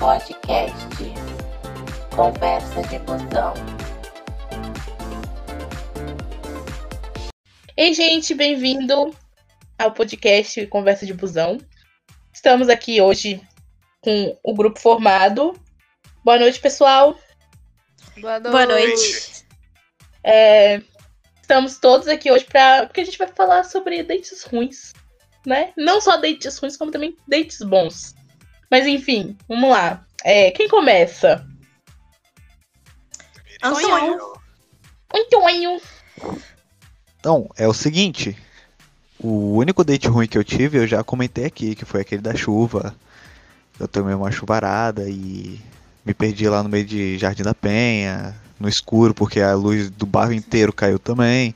podcast Conversa de Busão. Ei, gente, bem-vindo ao podcast Conversa de Busão. Estamos aqui hoje com o grupo formado. Boa noite, pessoal. Boa noite. Boa noite. É, estamos todos aqui hoje para porque a gente vai falar sobre dates ruins, né? Não só dates ruins, como também dates bons. Mas enfim, vamos lá. É, quem começa? Antônio. Antônio. Então, é o seguinte. O único date ruim que eu tive, eu já comentei aqui, que foi aquele da chuva. Eu tomei uma chuvarada e me perdi lá no meio de Jardim da Penha, no escuro, porque a luz do bairro inteiro caiu também.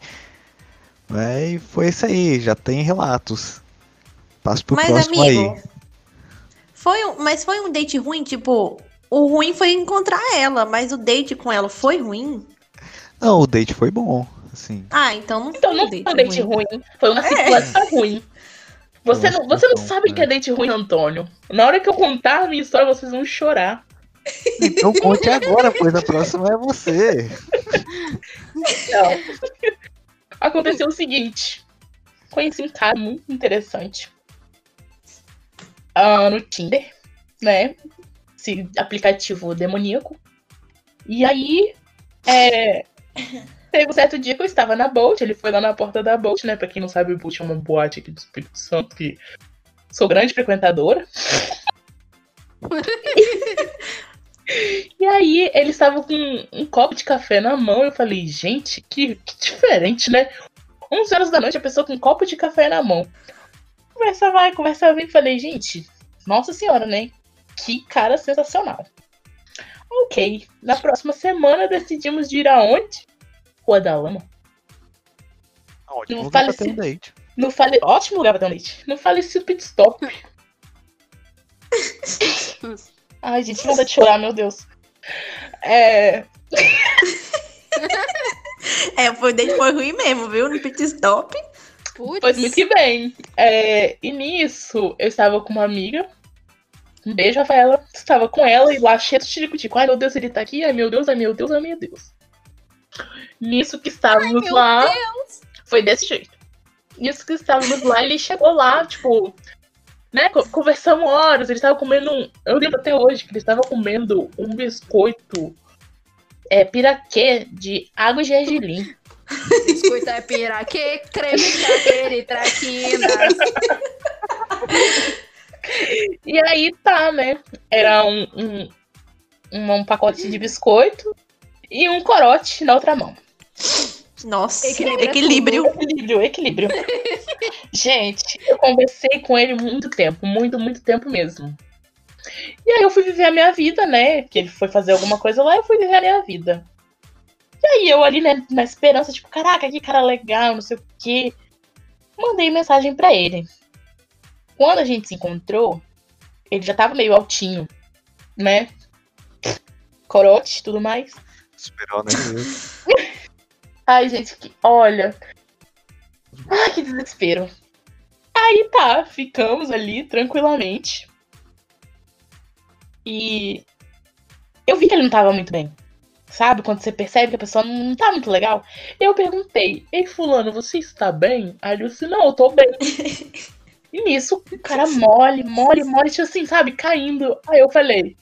É, E foi isso aí, já tem relatos. Passo pro Mas, próximo amigo, aí. Foi um, mas foi um date ruim? Tipo, o ruim foi encontrar ela, mas o date com ela foi ruim? Não, o date foi bom, assim. Ah, então não Então foi não um foi date, um date ruim. ruim, foi uma situação ruim. Você não, você não sabe o que é date ruim, Antônio. Na hora que eu contar a minha história, vocês vão chorar. Então conte agora, pois a próxima é você. Então, aconteceu o seguinte. Conheci um cara muito interessante. Ah, no Tinder, né? Esse aplicativo demoníaco. E aí, é, teve um certo dia que eu estava na Bolt, ele foi lá na porta da Bolt, né? Pra quem não sabe, o Bolt é uma boate aqui do Espírito Santo, que sou grande frequentadora. E aí, ele estava com um copo de café na mão. Eu falei, gente, que, que diferente, né? 11 horas da noite, a pessoa com um copo de café na mão. Conversa vai, conversa vem. Falei, gente, nossa senhora, né? Que cara sensacional. Ok, na próxima semana decidimos de ir aonde? Rua da Lama. Ótimo Não lugar fale pra ter um date. No fale... Ótimo lugar pra ter um date. No falecido pit stop. Ai, gente, nada de chorar, meu Deus. É, É, foi, o date foi ruim mesmo, viu? No pit stop. Putz. Pois muito que bem. É, e nisso, eu estava com uma amiga. Um beijo, Rafaela. Estava com ela e lá cheio de tico Ai, meu Deus, ele tá aqui. Ai, meu Deus, ai, meu Deus, ai, meu Deus. Nisso que estávamos meu lá. Foi desse jeito. Nisso que estávamos lá, ele chegou lá, tipo. Né, co- conversamos horas. Ele estava comendo um. Eu lembro até hoje que ele estava comendo um biscoito. É, piraquê de água e gergelim. Biscoito é piraquê, creme chaveira e traquinas. E aí tá, né? Era um, um, um, um pacote de biscoito e um corote na outra mão. Nossa, Equilíbrio é equilíbrio. Equilíbrio, equilíbrio. Gente, eu conversei com ele muito tempo, muito, muito tempo mesmo. E aí eu fui viver a minha vida, né? Que ele foi fazer alguma coisa lá, eu fui viver a minha vida. E aí eu ali, né, na esperança, tipo, caraca, que cara legal, não sei o quê. Mandei mensagem pra ele. Quando a gente se encontrou, ele já tava meio altinho, né? Corote e tudo mais. Esperou, né? Ai, gente, que... olha. Ai, que desespero. Aí tá, ficamos ali tranquilamente. E eu vi que ele não tava muito bem. Sabe? Quando você percebe que a pessoa não tá muito legal. Eu perguntei, ei, fulano, você está bem? Aí ele disse, não, eu tô bem. E nisso, o cara mole, mole, mole, tipo assim, sabe, caindo. Aí eu falei,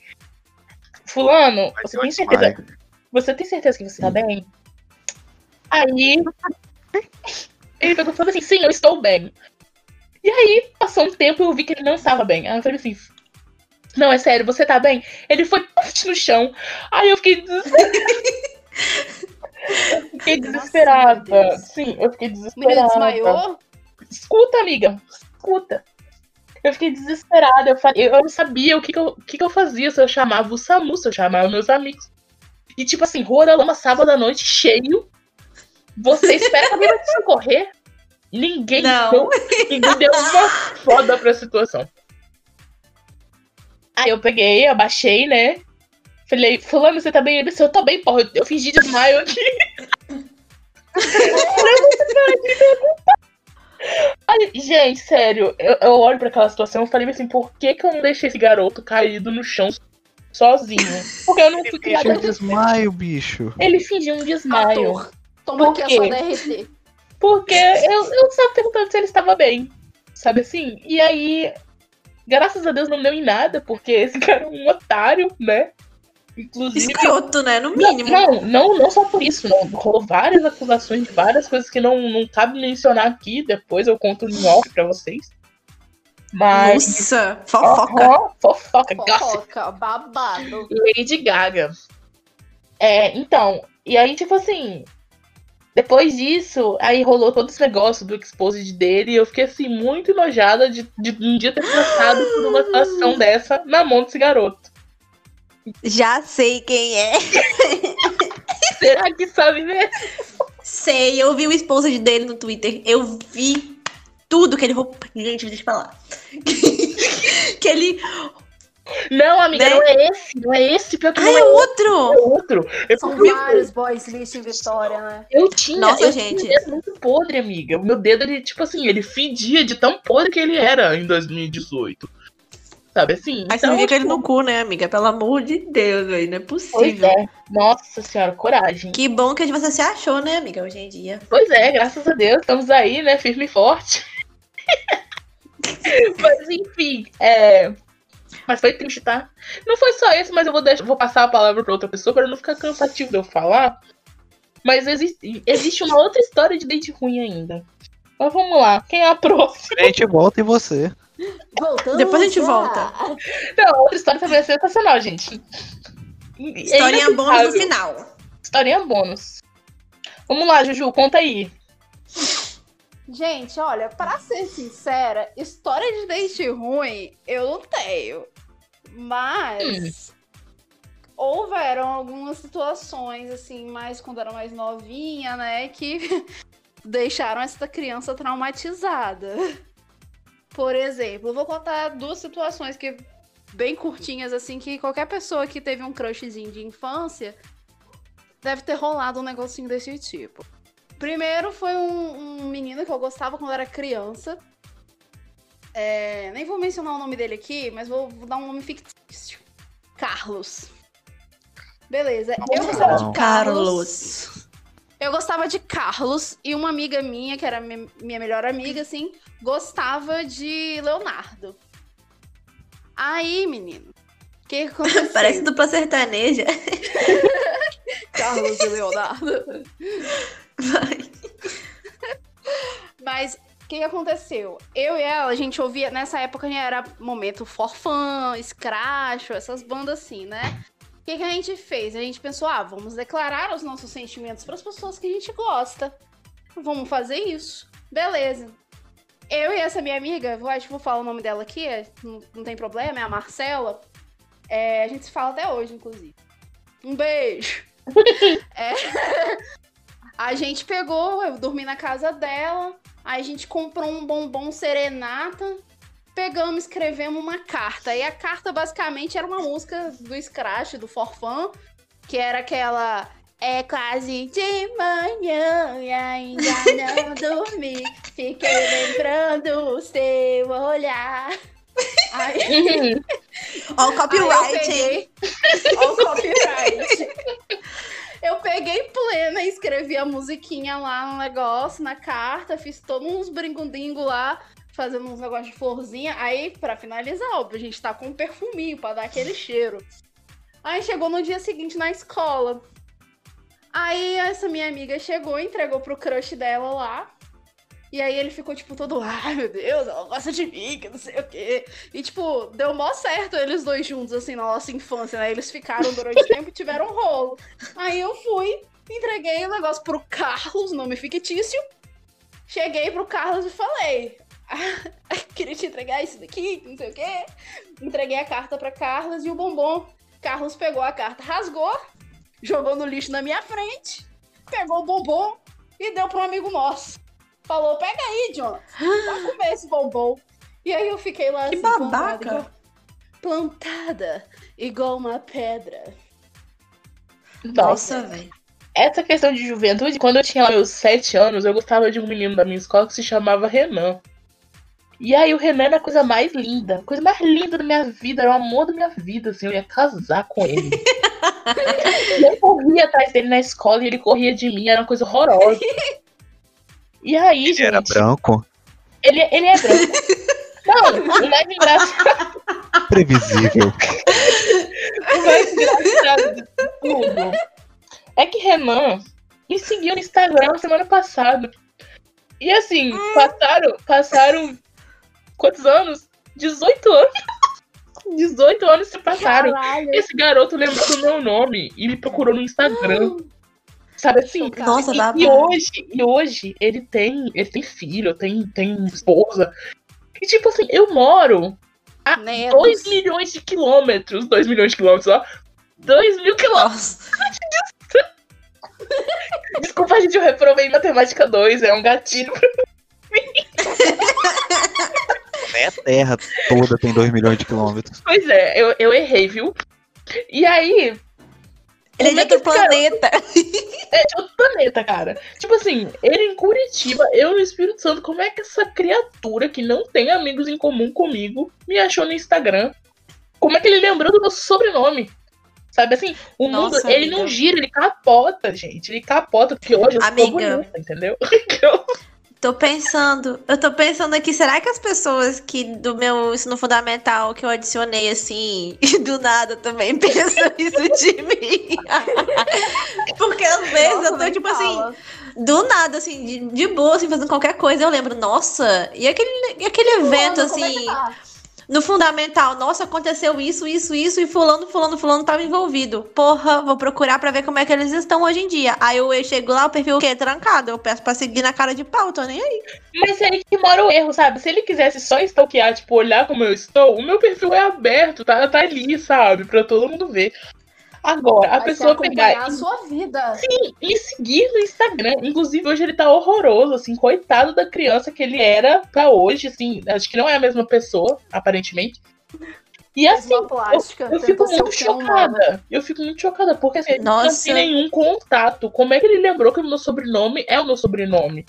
fulano, você tem certeza? Você tem certeza que você tá bem? Aí ele pegou e falou assim, sim, eu estou bem. E aí, passou um tempo e eu vi que ele não estava bem. Aí eu falei assim, não, é sério, você tá bem? Ele foi no chão. Aí eu fiquei desesperada. Eu fiquei Nossa, desesperada. Deus. Sim, eu fiquei desesperada. desmaiou? Escuta, amiga. Escuta. Eu fiquei desesperada. Eu, fa- eu não sabia o que, que, eu, o que, que eu fazia. Se eu chamava o SAMU, se eu chamava meus amigos. E tipo assim, Rua da Lama, sábado à noite, cheio. Você espera que alguém vai te socorrer? Ninguém Não. deu, ninguém deu uma foda pra situação. Aí eu peguei, abaixei, né? Falei, fulano, você tá bem? Ele disse, eu tô bem, porra. Eu fingi desmaio aqui. Aí, gente, sério, eu, eu olho pra aquela situação e falei assim, por que, que eu não deixei esse garoto caído no chão sozinho. Porque eu não fui Fingiu criada. um desmaio, bicho. Ele fingiu um desmaio. Ator. Toma Por aqui a quê? sua DRT. Porque eu, eu estava perguntando se ele estava bem. Sabe assim? E aí, graças a Deus não deu em nada, porque esse cara é um otário, né? Inclusive. Escroto, né? No mínimo. não, não, não só por isso, não. Rolou várias acusações de várias coisas que não, não cabe mencionar aqui. Depois eu conto em off pra vocês. Mas. Nossa, fofoca. Aham, fofoca, gossip. Fofoca, babado. Lady Gaga. É, então, e aí, tipo assim, depois disso, aí rolou todo esse negócio do exposed dele, e eu fiquei assim, muito enojada de, de um dia ter passado por uma situação dessa na mão desse garoto. Já sei quem é. Será que sabe mesmo? Sei, eu vi o esposo dele no Twitter. Eu vi tudo que ele roubou. Gente, deixa eu falar. que ele. Não, amiga, Né? não é esse, não é esse, pior que Ah, não é é outro! outro. Eu, São vários boys list em Vitória, né? eu tinha, Nossa, eu gente. tinha um dedo muito podre, amiga. O meu dedo, ele, tipo assim, ele fedia de tão podre que ele era em 2018. Sabe assim? Você Então, não fica ele tipo, no cu, né, amiga? Pelo amor de Deus, velho. Não é Pois possível. é. Nossa senhora, coragem. Que bom que você se achou, né, amiga, hoje em dia. Pois é, graças a Deus, estamos aí, né, firme e forte. mas enfim, é... Mas foi triste, tá? Não foi só esse, mas eu vou, deixar, vou passar a palavra pra outra pessoa para não ficar cansativo de eu falar. Mas existe, existe uma outra história de date ruim ainda. Mas vamos lá, quem é a próxima? A gente volta em você. Voltando Depois a gente já. volta. Não, a outra história também é sensacional, gente. É Historinha bônus no final. Historinha bônus. Vamos lá, Juju, conta aí. Gente, olha, pra ser sincera, história de date ruim eu não tenho. Mas houveram algumas situações, assim, mais quando era mais novinha, né, que deixaram essa criança traumatizada. Por exemplo, eu vou contar duas situações que bem curtinhas, assim, que qualquer pessoa que teve um crushzinho de infância deve ter rolado um negocinho desse tipo. Primeiro foi um, um menino que eu gostava quando era criança. É, nem vou mencionar o nome dele aqui, mas vou, vou dar um nome fictício. Carlos. Beleza. Eu gostava de Não. Carlos. Eu gostava de Carlos e uma amiga minha, que era mi- minha melhor amiga, assim, gostava de Leonardo. Aí, menino, o que que aconteceu? Parece dupla sertaneja. Carlos e Leonardo. Vai. Mas o que, aconteceu? Eu e ela, a gente ouvia. Nessa época era momento Forfã, Scratch, essas bandas assim, né? O que, que a gente fez? A gente pensou, ah, vamos declarar os nossos sentimentos para as pessoas que a gente gosta. Vamos fazer isso. Beleza. Eu e essa minha amiga, eu acho que vou falar o nome dela aqui, é, não, não tem problema, é a Marcela. É, a gente se fala até hoje, inclusive. Um beijo. É, a gente pegou, eu dormi na casa dela, aí a gente comprou um bombom serenata, pegamos, escrevemos uma carta. E a carta basicamente era uma música do Scratch, do Forfã, que era aquela. É quase de manhã e ainda não dormi. Fiquei lembrando o seu olhar. Aí, Ó o Aí copyright. Ó o copyright. Eu peguei plena escrevi a musiquinha lá no negócio, na carta, fiz todos uns brincundingo lá, fazendo uns negócios de florzinha. Aí, pra finalizar, óbvio, a gente tá com um perfuminho pra dar aquele cheiro. Aí chegou no dia seguinte na escola. Aí essa minha amiga chegou, entregou pro crush dela lá. E aí ele ficou, tipo, todo, ai meu Deus, ela gosta de mim, que não sei o quê. E, tipo, deu mó certo eles dois juntos, assim, na nossa infância, né? Eles ficaram durante tempo e tiveram um rolo. Aí eu fui, entreguei o negócio pro Carlos, nome fictício. Cheguei pro Carlos e falei, ah, queria te entregar isso daqui, não sei o quê. Entreguei a carta pra Carlos e o bombom. Carlos pegou a carta, rasgou, jogou no lixo na minha frente, pegou o bombom e deu pro amigo nosso. Falou, pega aí, John. Vai comer esse bombom. E aí eu fiquei lá Que assim, babaca. plantada, igual- plantada, igual uma pedra. Nossa, Nossa, velho. essa questão de juventude, quando eu tinha lá meus sete anos, eu gostava de um menino da minha escola que se chamava Renan. E aí o Renan era a coisa mais linda, a coisa mais linda da minha vida, era o amor da minha vida, assim, eu ia casar com ele. eu corria atrás dele na escola e ele corria de mim, era uma coisa horrorosa. E aí, Ele gente, era branco. ele, ele é branco. Não, o mais engraçado, Previsível. o mais engraçado de tudo é que Renan me seguiu no Instagram semana passada. E assim, passaram, passaram quantos anos? 18 anos. 18 anos se passaram. Caralho. Esse garoto lembrou do meu nome e me procurou no Instagram. Sabe assim? Nossa, E, e hoje, e hoje ele tem, ele tem filho, tem, tem esposa. E tipo assim, eu moro a Netos. 2 milhões de quilômetros. 2 milhões de quilômetros, ó. 2 mil quilômetros. Desculpa, gente, eu reprovei em matemática 2. É um gatilho. Nem a Terra toda tem 2 milhões de quilômetros. Pois é, eu, eu errei, viu? E aí, Ele é de é outro cara- planeta. é de outro planeta, cara. Tipo assim, ele em Curitiba, eu no Espírito Santo, como é que essa criatura que não tem amigos em comum comigo me achou no Instagram? Como é que ele lembrou do meu sobrenome? Sabe assim, o Nossa, mundo, ele amiga. não gira, ele capota, gente. Ele capota, porque hoje eu sou bonita, entendeu? Tô pensando, eu tô pensando aqui, será que as pessoas que do meu ensino fundamental que eu adicionei assim, do nada também pensam isso de mim? Porque às vezes Nossa, eu tô tipo assim, fala. do nada, assim, de, de boa, assim, fazendo qualquer coisa, eu lembro, nossa, e aquele, e aquele evento, é assim, tá? No fundamental, nossa, aconteceu isso, isso, isso, e fulano, fulano, fulano tava envolvido. Porra, vou procurar pra ver como é que eles estão hoje em dia. Aí eu chego lá, o perfil quê? Trancado. Eu peço pra seguir na cara de pau, tô nem aí. Mas é aí que mora o erro, sabe? Se ele quisesse só stalkear, tipo, olhar como eu estou, o meu perfil é aberto, tá, tá ali, sabe? Pra todo mundo ver. Agora, a Vai pessoa pegar a sua vida. e me seguir no Instagram. Inclusive, hoje ele tá horroroso, assim, coitado da criança que ele era pra hoje, assim. Acho que não é a mesma pessoa, aparentemente. E assim, plástica. eu fico tentou ser muito é chocada. Eu fico muito chocada, porque assim, ele não Nossa. tem nenhum contato. Como é que ele lembrou que o meu sobrenome é o meu sobrenome?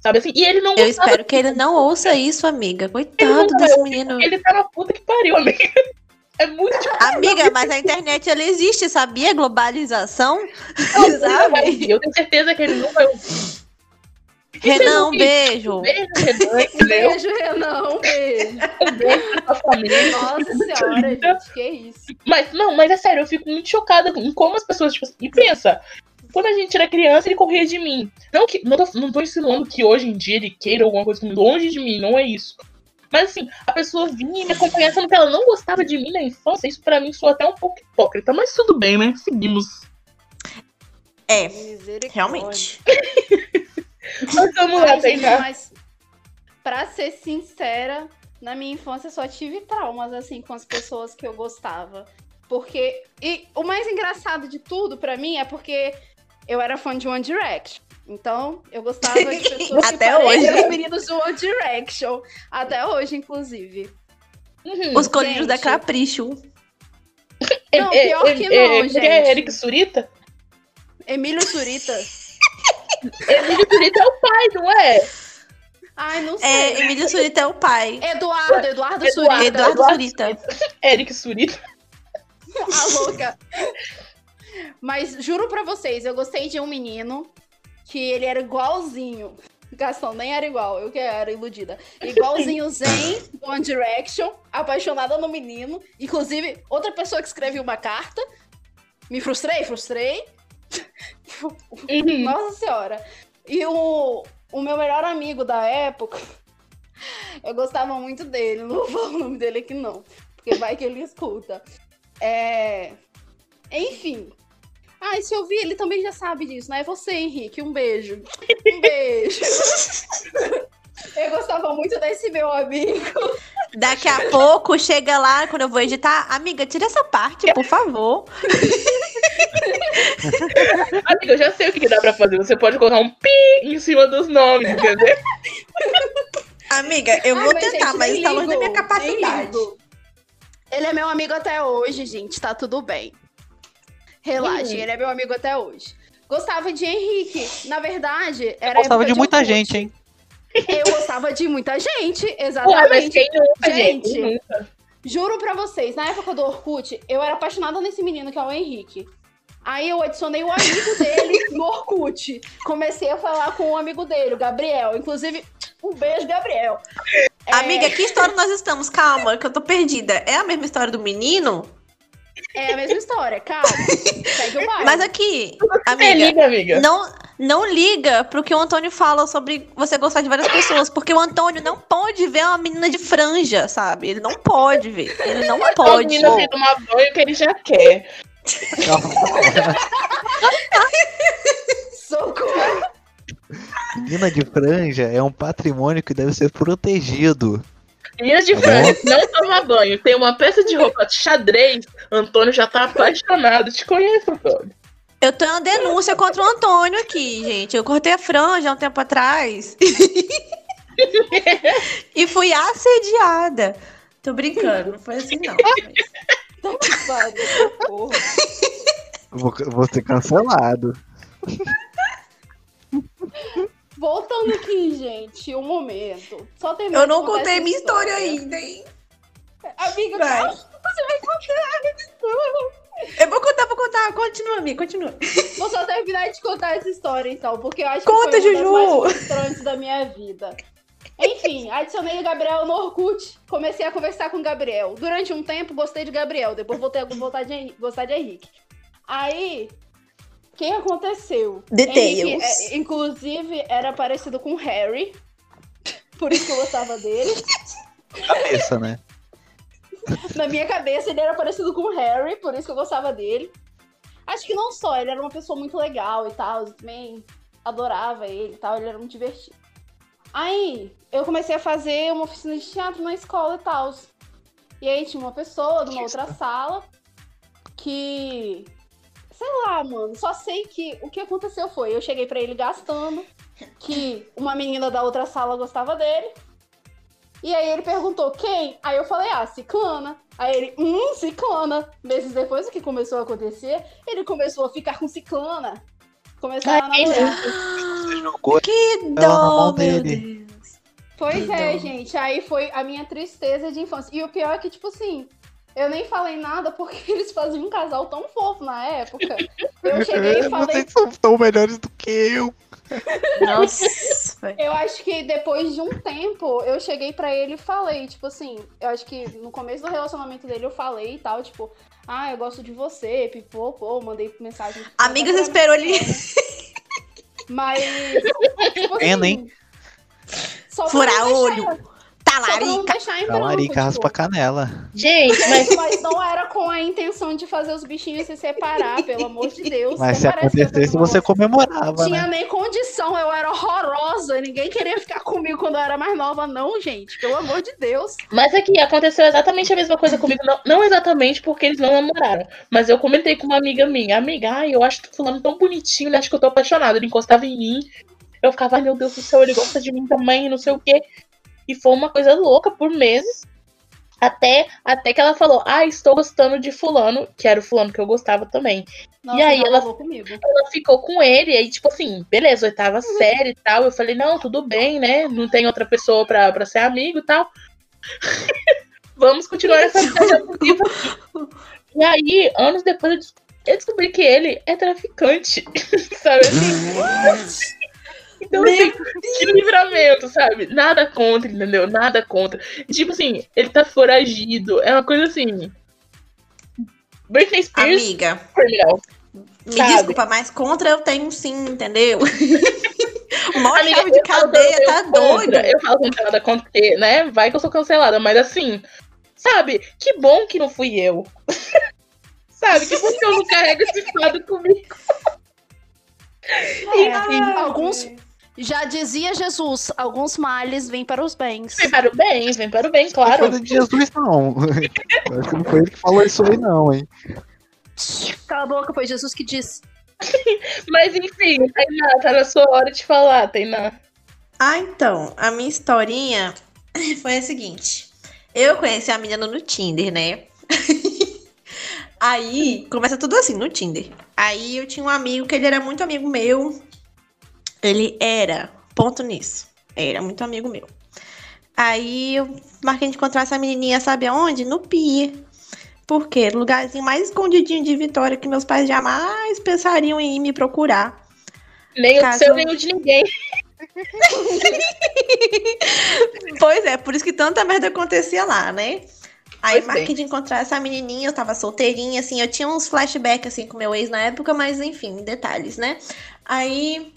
Sabe assim? E ele não Eu espero que ele não ouça isso, amiga. Coitado desse menino. Ele tá na puta que pariu, amiga. É muito Amiga, mas a internet ela existe, sabia? Globalização. difícil. Sabe? Eu tenho certeza que ele não vai ouvir. Renan, um beijo. Beijo, Renan? Beijo, Renan. Um beijo. Um beijo pra sua família. Nossa senhora, gente. Que isso? Mas, não, mas é sério, eu fico muito chocada com como as pessoas, tipo assim, e pensa, quando a gente era criança, ele corria de mim. Não, que, não, tô, não tô ensinando que hoje em dia ele queira alguma coisa longe de mim, não é isso. Mas assim, a pessoa vinha e me acompanhava sendo que ela não gostava de mim na infância, isso pra mim soa até um pouco hipócrita, mas tudo bem, né? Seguimos. É, realmente. Mas vamos Ai, lá, gente, Tainá. mas pra ser sincera, na minha infância eu só tive traumas assim com as pessoas que eu gostava. Porque e o mais engraçado de tudo pra mim é porque eu era fã de One Direction. Então, eu gostava de pessoas Até hoje. os meninos do One Direction. Até hoje, inclusive. Uhum. Os colírios da. Capricho. Não, É- é- pior que é- não, é- é gente. Eric Surita? Emílio Surita. Emílio Surita é o pai, não é? Ai, não sei. É, Emílio Surita é o pai. Eduardo, Eduardo Eduardo. Surita. Eduardo Eduardo Surita. Eric Surita. A louca. Mas juro pra vocês, eu gostei de um menino que ele era igualzinho. Gastão nem era igual, eu que era iludida. Igualzinho Zen, One Direction, apaixonada no menino. Inclusive, outra pessoa que escreveu uma carta. Me frustrei, frustrei. Uhum. Nossa senhora. E o, o meu melhor amigo da época, eu gostava muito dele. Não vou falar o nome dele aqui, não. Porque vai que ele escuta. É... Enfim. Ah, e se eu vi, ele também já sabe disso, né? É você, Henrique. Um beijo. Um beijo. eu gostava muito desse meu amigo. Daqui a pouco chega lá, quando eu vou editar, amiga, tira essa parte, por favor. Amiga, eu já sei o que, dá pra fazer. Você pode colocar um pi em cima dos nomes, entendeu? Amiga, eu Ai, vou mas, tentar, gente, mas nem tá longe da minha capacidade. Ele é meu amigo até hoje, gente. Tá tudo bem. Relaxem, Hum. ele é meu amigo até hoje. Gostava de Henrique. Na verdade, era. Gostava época de muita Orkut. gente, hein? Eu gostava de muita gente, Ué, mas exatamente. quem nunca, gente? Gente. Nunca? Juro pra vocês, na época do Orkut, eu era apaixonada nesse menino que é o Henrique. Aí eu adicionei o amigo dele no Orkut. Comecei a falar com o amigo dele, o Gabriel. Inclusive, um beijo, Gabriel. É, Amiga, que história nós estamos? Calma, que eu tô perdida. É a mesma história do menino? É a mesma história, calma. Segue o. Mas aqui, É, amiga, liga, amiga. não, não liga pro que o Antônio fala sobre você gostar de várias pessoas, porque o Antônio não pode ver uma menina de franja, sabe? Ele não pode ver. Ele não Pode. pode. menino assim, tomar banho que ele já quer. Socorro. Menina de franja é um patrimônio que deve ser protegido. Menina de Tá franja, não toma banho. Tem uma peça de roupa de xadrez. Antônio já tá apaixonado. Te conheço, Antônio. Eu tenho uma denúncia contra o Antônio aqui, gente. Eu cortei a franja há um tempo atrás. e fui assediada. Tô brincando, não foi assim, não. Vai, socorro. Vou, vou ser cancelado. Voltando aqui, gente, um momento. Só terminar Eu não contei minha história ainda, hein? Amiga, Vai. calma, você vai contar. Eu vou contar, vou contar. Continua, amiga, continua. Vou só terminar de contar essa história, então, porque eu acho Conta, que foi uma Juju. das mais frustrantes da minha vida. Enfim, adicionei o Gabriel no Orkut, comecei a conversar com o Gabriel. Durante um tempo, gostei de Gabriel, depois voltei a voltar de gostar de Henrique. Aí, o que aconteceu? Details. Henrique, é, inclusive, era parecido com o Harry, por isso que eu gostava dele. Cabeça, né? Na minha cabeça, ele era parecido com o Harry, por isso que eu gostava dele. Acho que não só, ele era uma pessoa muito legal e tal, eu também adorava ele e tal, ele era muito divertido. Aí, eu comecei a fazer uma oficina de teatro na escola e tal. E aí tinha uma pessoa de uma outra sala que. Sei lá, mano. Só sei que o que aconteceu foi: eu cheguei pra ele gastando, que uma menina da outra sala gostava dele. E aí ele perguntou quem? Aí eu falei, ah, Ciclana. Aí ele, hum, Ciclana. Meses depois, o que começou a acontecer? Ele começou a ficar com Ciclana. Começaram a Ai, namorar. Você jogou Que dó, meu. Deus. Pois é, Não. gente. Aí foi a minha tristeza de infância. E o pior é que, tipo assim, eu nem falei nada porque eles faziam um casal tão fofo na época. Eu cheguei e falei. Vocês são tão melhores do que eu. Nossa. Eu acho que depois de um tempo, eu cheguei pra ele e falei, tipo assim, eu acho que no começo do relacionamento dele eu falei e tal, tipo, ah, eu gosto de você, pipô, mandei mensagem. tipo, pra esperou ele. Mas. Tipo Pena, hein? Furar olho. deixar- Talarica. Talarica, tipo, raspa a canela. Gente, mas Mas não era com a intenção de fazer os bichinhos se separar, pelo amor de Deus. Mas não se acontecesse, você comemorava, tinha né? nem condição, eu era horrorosa. Ninguém queria ficar comigo quando eu era mais nova, não, gente. Pelo amor de Deus. Mas aqui aconteceu exatamente a mesma coisa comigo. Não, não exatamente porque eles não namoraram. Mas eu comentei com uma amiga minha. Amiga, ai, eu acho que fulano tão bonitinho, ele acha que eu tô apaixonada. Ele encostava em mim. Eu ficava, ai meu Deus do céu, ele gosta de mim também, não sei o quê. E foi uma coisa louca por meses. Até, até que ela falou, ah, estou gostando de fulano, que era o fulano que eu gostava também. Nossa, E aí ela-. Ela ficou com ele, e aí, tipo assim, beleza, oitava série e tal. Eu falei, não, tudo bem, né? Não tem outra pessoa pra, pra ser amigo e tal. Vamos continuar essa amizade. E aí, anos depois, eu descobri que ele é traficante. sabe assim? Então, assim, que livramento, sabe? Nada contra, entendeu? Nada contra. E, tipo assim, ele tá foragido. É uma coisa assim. Britney Spears, Amiga, me Sabe? desculpa, mas contra eu tenho sim, entendeu? o maior Amiga, chave de cadeia tá contra, doido. Eu falo contra nada contra, porque, né? Vai que eu sou cancelada, mas assim, sabe? Que bom que não fui eu. sabe? Que bom que eu não carrego esse fardo comigo. Enfim, Alguns. Já dizia Jesus, alguns males vêm para os bens. vem para o bem, vem para o bem, Não claro. foi do Jesus, não. Eu Acho que não foi ele que falou isso aí, não, hein? Cala a boca, foi Jesus que disse. Mas enfim, Tainá, tá na sua hora de falar, Tainá. Ah, então, a minha historinha foi a seguinte. Eu conheci a menina no Tinder, né? Aí, começa tudo assim, no Tinder. Aí eu tinha um amigo que ele era muito amigo meu. Ele era, ponto nisso. Era muito amigo meu. Aí eu marquei de encontrar essa menininha, sabe aonde? No Pier. Por quê? Lugarzinho mais escondidinho de Vitória que meus pais jamais pensariam em ir me procurar. Nem o Caso- seu, nem o de ninguém. Pois é, por isso que tanta merda acontecia lá, né? Aí Pois marquei bem. de encontrar essa menininha, eu tava solteirinha, assim, eu tinha uns flashbacks, assim, com meu ex na época, mas enfim, detalhes, né? Aí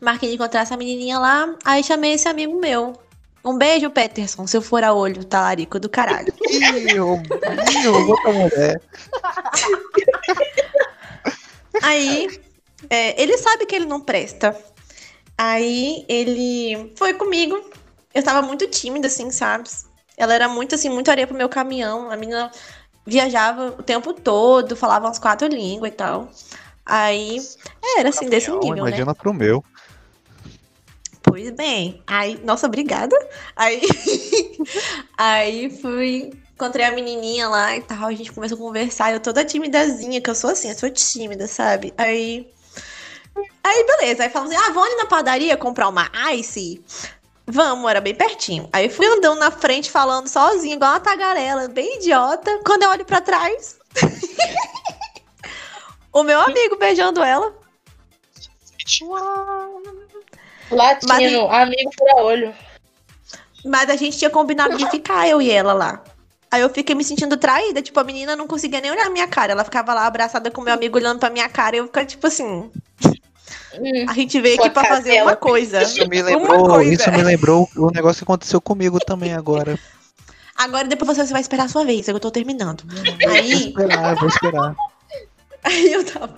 marquei de encontrar essa menininha lá, aí chamei esse amigo meu. Um beijo, Peterson, se eu for a olho, talarico do caralho. Ih, eu, vou tomar mulher. Aí, é, ele sabe que ele não presta. Aí, ele foi comigo. Eu tava muito tímida, assim, sabe? Ela era muito, assim, muito areia pro meu caminhão. A menina viajava o tempo todo, falava umas quatro línguas e tal. Aí, era, assim, desse nível, né? imagina pro meu. Pois bem. Aí, nossa, obrigada. Aí, aí fui, encontrei a menininha lá e tal, a gente começou a conversar, eu toda timidazinha, que eu sou assim, eu sou tímida, sabe? Aí, aí beleza, aí falamos assim, ah, vamos ali na padaria comprar uma Ice? Vamos, era bem pertinho. Aí fui andando na frente, falando sozinha, igual uma tagarela, bem idiota. Quando eu olho pra trás, o meu amigo beijando ela. Latino, amigo fura olho. Mas a gente tinha combinado de ficar, eu e ela lá. Aí eu fiquei me sentindo traída, tipo, a menina não conseguia nem olhar a minha cara. Ela ficava lá abraçada com meu amigo olhando pra minha cara e eu ficava tipo assim, Hum. a gente veio aqui pra fazer uma coisa. Isso me Uma lembrou, coisa. isso me lembrou o negócio que aconteceu comigo também agora. Agora depois você vai esperar a sua vez, eu tô terminando. Vou Aí, esperar, vou esperar. aí eu tava.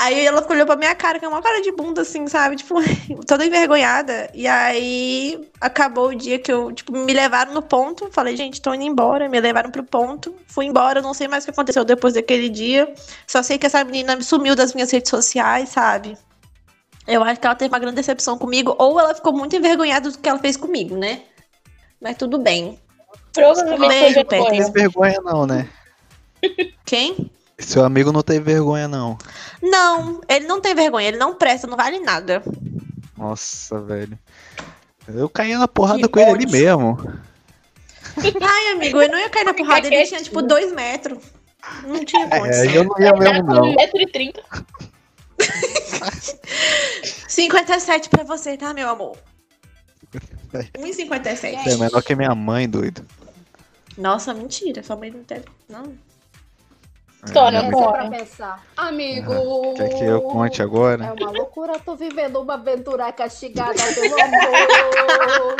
Aí ela olhou pra minha cara, que é uma cara de bunda, assim, sabe? Tipo, toda envergonhada. E aí acabou o dia que eu, tipo, me levaram no ponto. Falei, gente, tô indo embora. Me levaram pro ponto. Fui embora, não sei mais o que aconteceu depois daquele dia. Só sei que essa menina sumiu das minhas redes sociais, sabe? Eu acho que ela teve uma grande decepção comigo, ou ela ficou muito envergonhada do que ela fez comigo, né? Mas tudo bem. Provavelmente Beijo. Não tem vergonha não, né? Quem? Seu amigo não tem vergonha não. Não, ele não tem vergonha, ele não presta, não vale nada. Nossa, velho. Eu caí na porrada Que com ele ali mesmo. Ai, amigo, eu não ia cair na porrada, ele tinha tipo dois metros. Não tinha É, condição. eu não ia mesmo não. 1,30m. 57 pra você, tá, meu amor? É. 1,57. Você é menor que minha mãe, doido. Nossa, mentira, sua mãe não tem. Não. História, É, Bora. pra pensar. Amigo. Quer que eu conte agora? É uma loucura, tô vivendo uma aventura castigada pelo amor.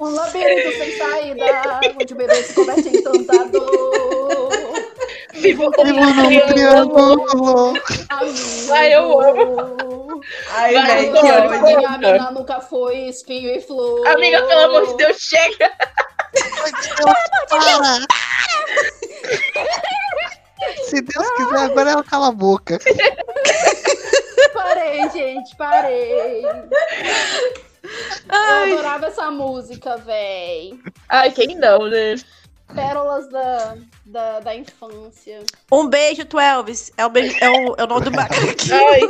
Um labirinto sem saída, onde o bebê se converte em encantador. Vivo como um triângulo. Ai, eu amo. Ai, Vai, velho, que. Minha mina nunca foi espinho e flor. Amiga, pelo amor de Deus, chega. Para! Se Deus quiser, agora ela cala a boca. Parei, gente, parei. Ai. Eu adorava essa música, véi. Ai, quem não, né? Pérolas da, da, da infância. Um beijo, Twelves. É o, beijo, é o, é o nome do macaquinho. Ai,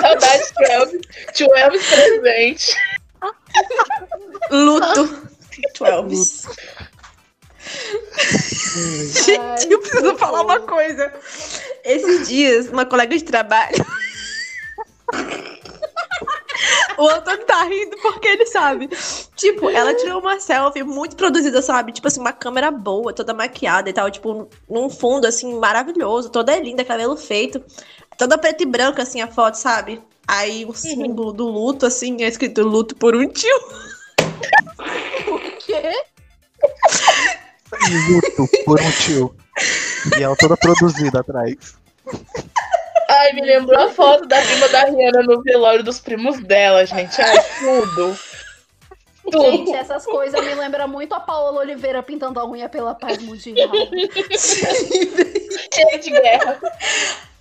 saudades. Tio Elvis presente. Luto. Twelves. Ai, Gente, eu preciso falar uma coisa. Esses dias, uma colega de trabalho. o Antônio tá rindo porque ele sabe. Tipo, ela tirou uma selfie muito produzida, sabe? Tipo assim, uma câmera boa, toda maquiada e tal. Tipo, num fundo, assim, maravilhoso. Toda linda, cabelo feito. Toda preta e branca, assim, a foto, sabe? Aí o símbolo do luto, assim, é escrito luto por um tio. Quê? Luto por um tio. E ela toda produzida atrás. Ai, me lembrou a foto da prima da Rihanna no velório dos primos dela, gente. Ai, tudo. Tudo. Gente, essas coisas me lembram muito a Paola Oliveira pintando a unha pela paz mundial. Cheia de guerra.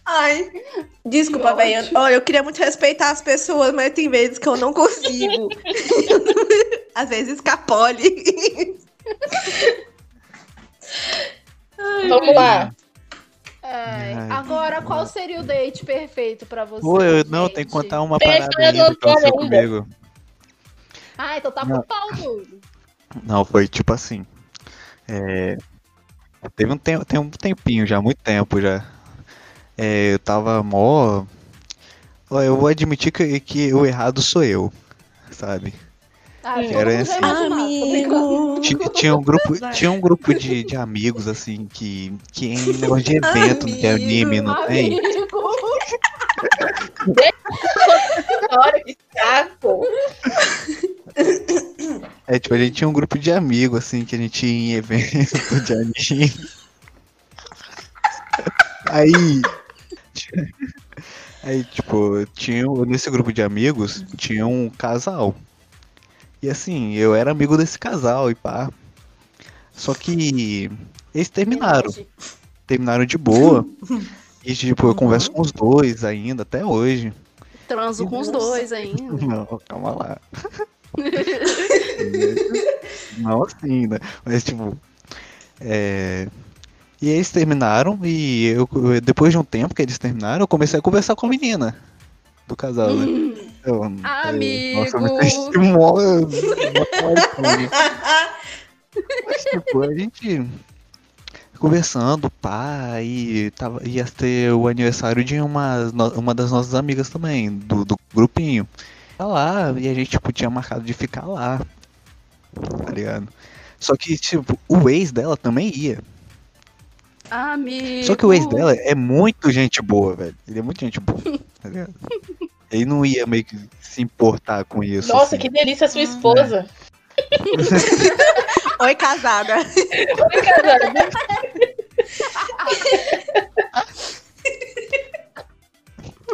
Ai, desculpa, velho. Olha, eu queria muito respeitar as pessoas, mas tem vezes que eu não consigo. Às vezes escapole. Vamos lá. Ai, Ai. agora, qual seria o date perfeito pra você? Pô, eu não, tem que contar uma Tem parada ainda que aconteceu comigo. Ah, então tá Não. pro pau, Dudu. Não, foi tipo assim. É, teve um tempo, tem um tempinho já, muito tempo já. É, eu tava mó. Eu vou admitir que, que o errado sou eu, sabe? Ah, Era assim. Amigo. Tinha, tinha um grupo, tinha um grupo de, de amigos, assim, que, que em negócio de evento de anime, não tem? Amigo. Olha que saco! É, tipo, a gente tinha um grupo de amigos, assim, que a gente ia em evento de anime. Aí. Aí, tipo, tinha, nesse grupo de amigos, tinha um casal. E assim, eu era amigo desse casal e pá. Só que eles terminaram. Terminaram de boa. E, tipo, eu converso com os dois ainda, até hoje. Transo com os dois ainda. Não, calma lá. Não assim, né? Mas tipo. É... E eles terminaram e eu, depois de um tempo que eles terminaram, eu comecei a conversar com a menina do casal, né? Hum. Amigo. Nossa, eu me senti mó. Mas, tipo, a gente conversando, pá, e tava, ia ter o aniversário de uma, uma das nossas amigas também, do, do grupinho. Tá lá, e a gente, tipo, tinha marcado de ficar lá, tá ligado? Só que, tipo, o ex dela também ia. Amigo. Só que o ex dela é muito gente boa, velho. Ele é muito gente boa, tá ligado? Ele não ia meio que se importar com isso. Nossa, assim. que delícia sua esposa. Oi, casada. Oi, casada.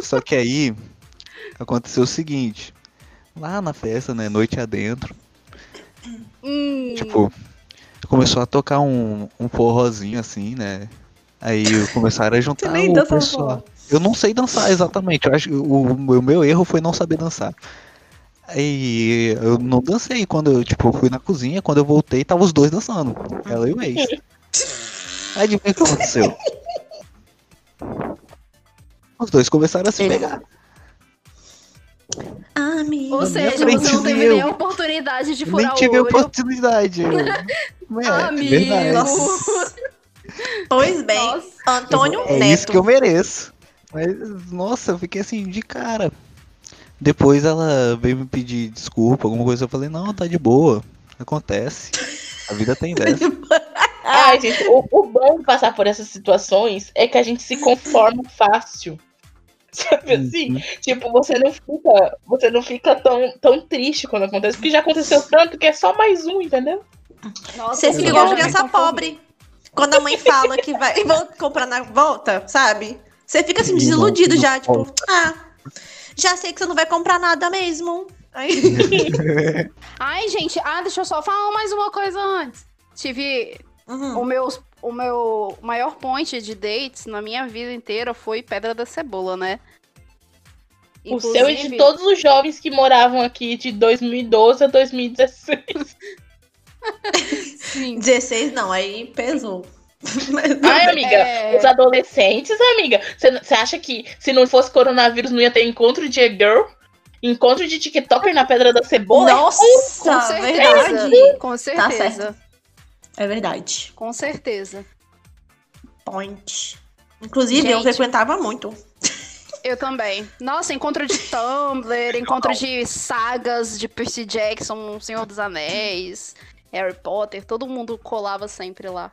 Só que aí aconteceu o seguinte. Lá na festa, né, noite adentro, Hum, tipo, começou a tocar um, um forrozinho assim, né? Aí começaram a juntar o pessoal. forró. Eu não sei dançar exatamente. Eu acho que o, o meu erro foi não saber dançar. Aí eu não dancei quando eu, tipo, fui na cozinha, quando eu voltei, tava os dois dançando. Ela e o ex. Aí adivinha o que aconteceu? Os dois começaram a se Ele- pegar. Amigo. Ou na minha seja, você não teve eu. nem a oportunidade de Nem furar tive o a olho. oportunidade. Eu... É, Amigo. Nossa. Pois bem, Nossa. Antônio É Neto. isso que eu mereço. Mas, nossa, eu fiquei assim, de cara. Depois ela veio me pedir desculpa, alguma coisa. Eu falei, não, tá de boa. Acontece. A vida tem dessa. Ai, gente, o, o bom de passar por essas situações é que a gente se conforma fácil. Sabe assim? Uhum. Tipo, você não fica, você não fica tão, tão triste quando acontece, porque já aconteceu tanto que é só mais um, entendeu? Nossa, Você fica igual criança pobre. Quando a mãe fala que vai vou comprar na volta, sabe? Você fica assim, Sim, desiludido já, tipo, ah, já sei que você não vai comprar nada mesmo. Aí, Ai, gente, ah, deixa eu só falar mais uma coisa antes. Tive uhum. o meu, o meu maior point de dates na minha vida inteira foi Pedra da Cebola, né? O seu e de todos os jovens que moravam aqui de 2012 a 2016. Sim. 16 não, aí pesou. Ai, amiga, É. os adolescentes, amiga. Você acha que se não fosse coronavírus não ia ter encontro de girl? Encontro de TikToker na Pedra da Cebola? Nossa, Com certeza. verdade. Com Tá certeza. É verdade. com certeza. Point. Inclusive, eu Gente. frequentava muito. Eu também. Nossa, encontro de Tumblr, encontro de sagas de Percy Jackson, Senhor dos Anéis, Harry Potter, todo mundo colava sempre lá.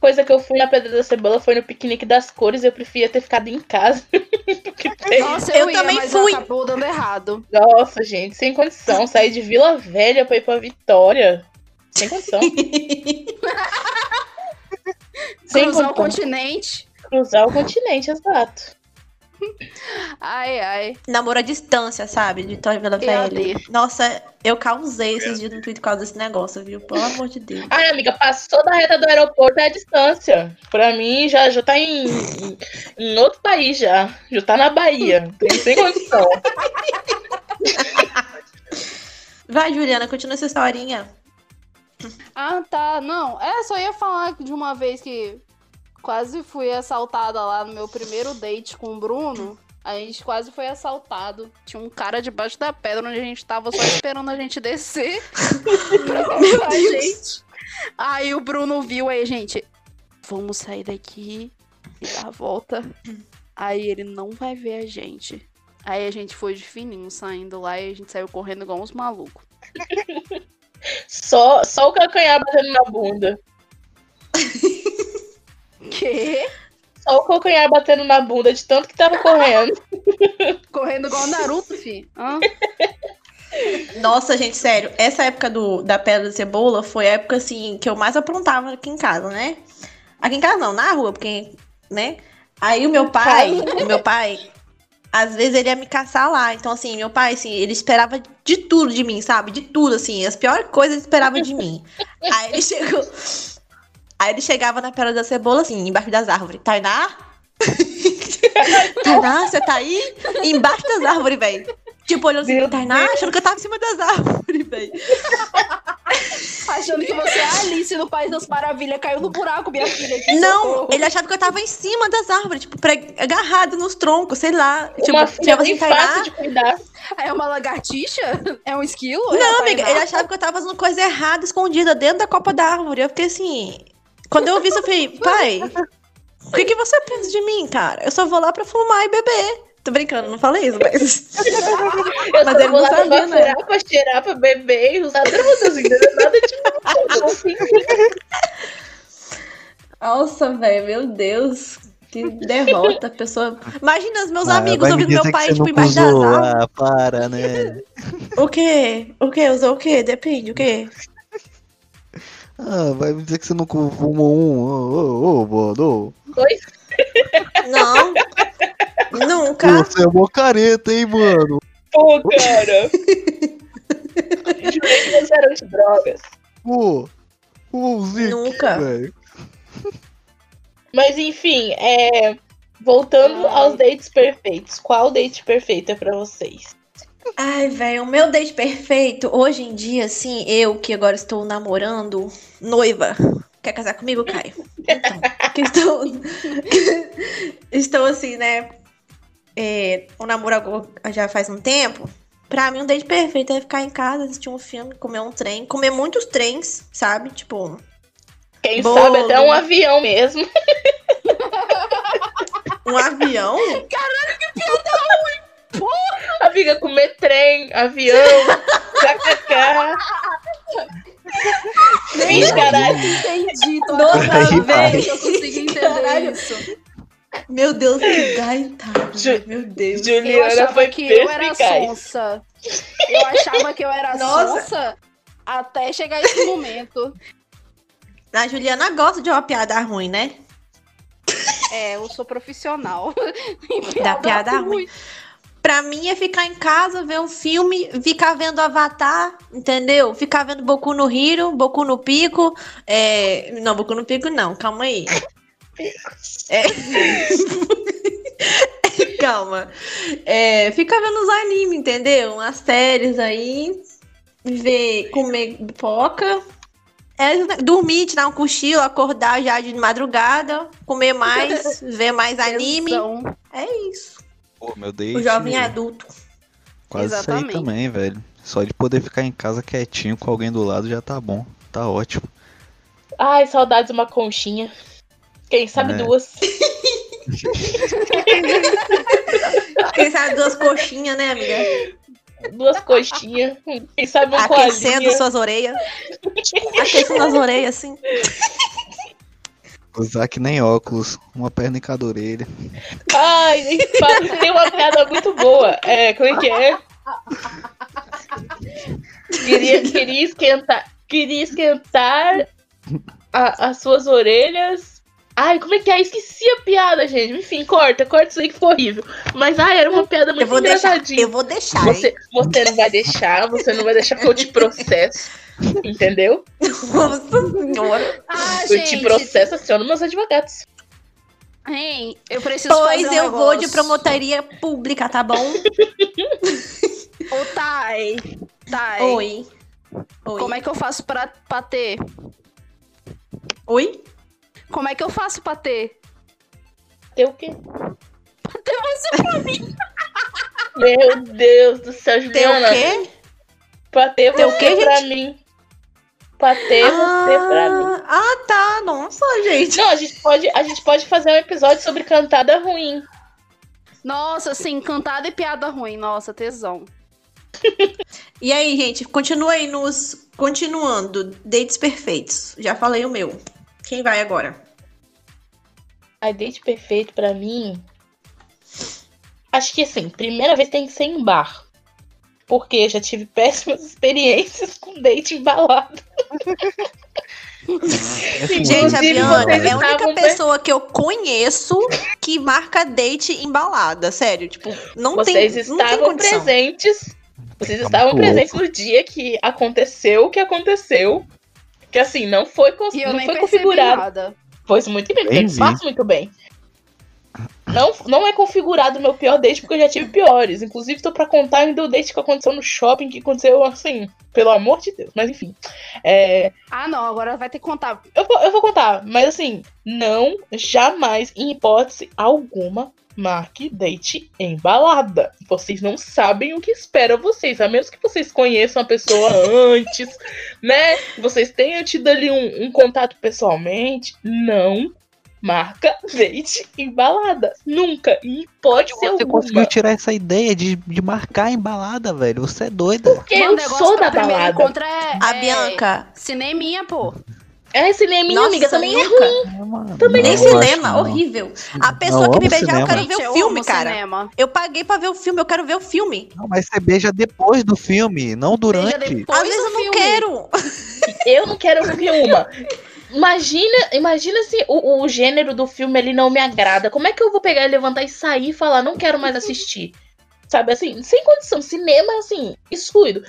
Coisa que eu fui na Pedra da Cebola foi no piquenique das cores, eu preferia ter ficado em casa. Nossa, Eu eu, ia, também mas fui. acabou dando errado. Nossa, gente, sem condição. Sair de Vila Velha pra ir pra Vitória. Sem condição. sem Cruzar condição. o continente. Cruzar o continente, exato. Ai, ai. Namoro à distância, sabe? De Vitória Vila Velha. Nossa, eu causei esses dias no Twitter por causa desse negócio, viu? Pelo amor de Deus. Ai, amiga, passou da reta do aeroporto é a distância. Pra mim, já, já tá em, em, em outro país já. Já tá na Bahia. Tem, sem condição. Vai, Juliana, continua essa historinha. Ah, tá. Não, é, só ia falar de uma vez que quase fui assaltada lá no meu primeiro date com o Bruno. A gente quase foi assaltado. Tinha um cara debaixo da pedra onde a gente tava só esperando a gente descer. Meu gente. Aí o Bruno viu aí, gente. Vamos sair daqui e dar a volta. Aí ele não vai ver a gente. Aí a gente foi de fininho saindo lá e a gente saiu correndo igual uns malucos. Só, só o calcanhar batendo na bunda. Que? Só o calcanhar batendo na bunda de tanto que tava correndo. Correndo igual o Naruto, fi. Nossa, gente, sério, essa época do, da pedra de cebola foi a época, assim, que eu mais aprontava aqui em casa, né? Aqui em casa não, na rua, porque, né? Aí o meu pai, o meu pai, às vezes ele ia me caçar lá. Então, assim, meu pai, assim, ele esperava de tudo de mim, sabe? De tudo, assim. As piores coisas ele esperava de mim. Aí ele chegou. Aí ele chegava na pedra da cebola, assim, embaixo das árvores. Tainá? Tainá, você tá aí? Embaixo das árvores, velho. Tipo, olhando assim, Tainá, achando que eu tava em cima das árvores, velho. Achando que você é a Alice no País das Maravilhas. Caiu no buraco, minha filha. Não, socorro. ele achava que eu tava em cima das árvores, tipo, pre- agarrado nos troncos, sei lá. Tipo, Uma filha chegava bem assim, Tainá. fácil de cuidar. É uma lagartixa? É um esquilo? É a Não, amiga, Tainá? ele achava que eu tava fazendo coisa errada, escondida dentro da copa da árvore. Eu fiquei assim. Quando eu vi isso, eu falei, pai, o que, que você pensa de mim, cara? Eu só vou lá pra fumar e beber. Tô brincando, não falei isso, mas. Eu Mas ele vou não sabia, né? baturar, pra cheirar, pra beber e usar drogas, entendeu? Nada de assim. Nossa, velho, meu Deus. Que derrota, a pessoa. Imagina os meus Ah, amigos me ouvindo dizer meu pai, tipo, embaixo das árvores. Ah, para, né? O quê? O quê? Usou o quê? Depende, o quê? Ah, vai me dizer que você nunca fumou um. Ô, ô, ô, mano. Dois. Não. Nunca. Você é mó careta, hein, mano? Pô, cara. Jurei que você era de drogas. Pô. Ô, Zico, Nunca. velho. Mas enfim, é. Voltando aos dates perfeitos. Qual date perfeito é pra vocês? Ai, velho, o meu date perfeito, hoje em dia, assim, eu que agora estou namorando, noiva. Quer casar comigo, Caio? Então, que estou. estou assim, né? É, o namoro já faz um tempo. Pra mim, um date perfeito é ficar em casa, assistir um filme, comer um trem, comer muitos trens, sabe? Tipo, Quem Bolo. sabe até um avião mesmo. um avião. Amiga, comer trem, avião, kkk. Vixe, caralho. Entendi, velho. velho. Eu consigo entender Caralho. isso. Meu Deus, que gaita. Ju- Meu Deus. Eu Juliana achava foi que eu era sonsa. Eu achava que eu era Nossa. sonsa até chegar esse momento. A Juliana gosta de uma piada ruim, né? É, eu sou profissional. Da piada ruim. Pra mim é ficar em casa, ver um filme, ficar vendo Avatar, entendeu? Ficar vendo Boku no Hiro, Boku no Pico. É... Não, Boku no Pico não, calma aí. É... calma. É... Ficar vendo os animes, entendeu? Umas séries aí. Ver, comer pipoca. É, dormir, tirar um cochilo, acordar já de madrugada, comer mais, ver mais anime. É isso. Pô, meu date. O jovem adulto. Quase isso aí Exatamente. também, velho. Só de poder ficar em casa quietinho com alguém do lado já tá bom. Tá ótimo. Ai, saudades de uma conchinha. Quem sabe É. duas. Quem sabe duas coxinhas, né, amiga? Duas coxinhas. Quem sabe um Aquecendo coalinha. suas orelhas. Aquecendo as orelhas, assim. Usar que nem óculos. Uma perna em cada orelha. Ai, tem uma piada muito boa. É, como é que é? Queria, queria esquentar. Queria esquentar a- as suas orelhas. Ai, como é que é? Esqueci a piada, gente. Enfim, corta, corta isso aí que ficou horrível. Mas ai, era uma piada muito Eu vou deixar. engraçadinha. Eu vou deixar. hein? Você, você não vai deixar, você não vai deixar que eu te processo. Entendeu? Nossa senhora. Ah, Eu te gente. processo, aciono meus advogados. Hein, eu preciso Pois fazer um eu vou de promotoria pública, tá bom? Ô, Thay. Thay. Oi. Oi. Como é que eu faço pra, pra ter? Oi? Como é que eu faço pra ter? Tem o quê? Pra ter Meu Deus do céu, Juliana. o quê? Pra ter Tem o você quê, pra gente? mim. Pra ter você pra mim. Ah, ah, tá. Nossa, gente. Não, a gente, pode, a gente pode fazer um episódio sobre cantada ruim. Nossa, assim, cantada e piada ruim. Nossa, tesão. E aí, gente, continua aí nos. Continuando. Dates perfeitos. Já falei o meu. Quem vai agora? A date perfeito pra mim. Acho que assim, primeira vez tem que ser em bar. Porque eu já tive péssimas experiências com date em balada. Assim, Gente, a Bianca vocês é a única estavam pessoa que eu conheço que marca date em balada. Sério, tipo, não Vocês tem. não tem estavam condição. presentes. Vocês Tá estavam presentes no dia que aconteceu o que aconteceu. Que assim, não foi, cons- não foi configurado. nada. Pois muito bem, porque passam muito bem. Não, não é configurado o meu pior date, porque eu já tive piores. Inclusive, tô pra contar ainda o date que aconteceu no shopping, que aconteceu assim, pelo amor de Deus. Mas enfim. É, Ah, não, agora vai ter que contar. eu, vou- eu vou contar, mas assim, não, jamais, em hipótese alguma, marque date em balada. Vocês não sabem o que espera vocês, a menos que vocês conheçam a pessoa antes, né? Vocês tenham tido ali um, um contato pessoalmente. Não marca date em balada. Nunca, em hipótese Você alguma. conseguiu tirar essa ideia de, de marcar em balada, velho? Você é doida. Porque Mano, eu sou da balada. é, A é Bianca. Cineminha, pô. É cineminha, Nossa, amiga, também é nunca. É, mano, Também Nem não, eu acho cinema, horrível. A pessoa Eu que me beijar, eu cinema. quero ver o eu filme, amo cara. cinema. Eu paguei pra ver o filme, eu quero ver o filme. Não, mas você beija depois do filme, não durante. depois. Às vezes do eu não filme. quero. Eu não quero ver uma. Imagina, imagina se o, o gênero do filme ele não me agrada. Como é que eu vou pegar e levantar e sair e falar, não quero mais assistir? Sabe assim, sem condição. Cinema, assim, excluído.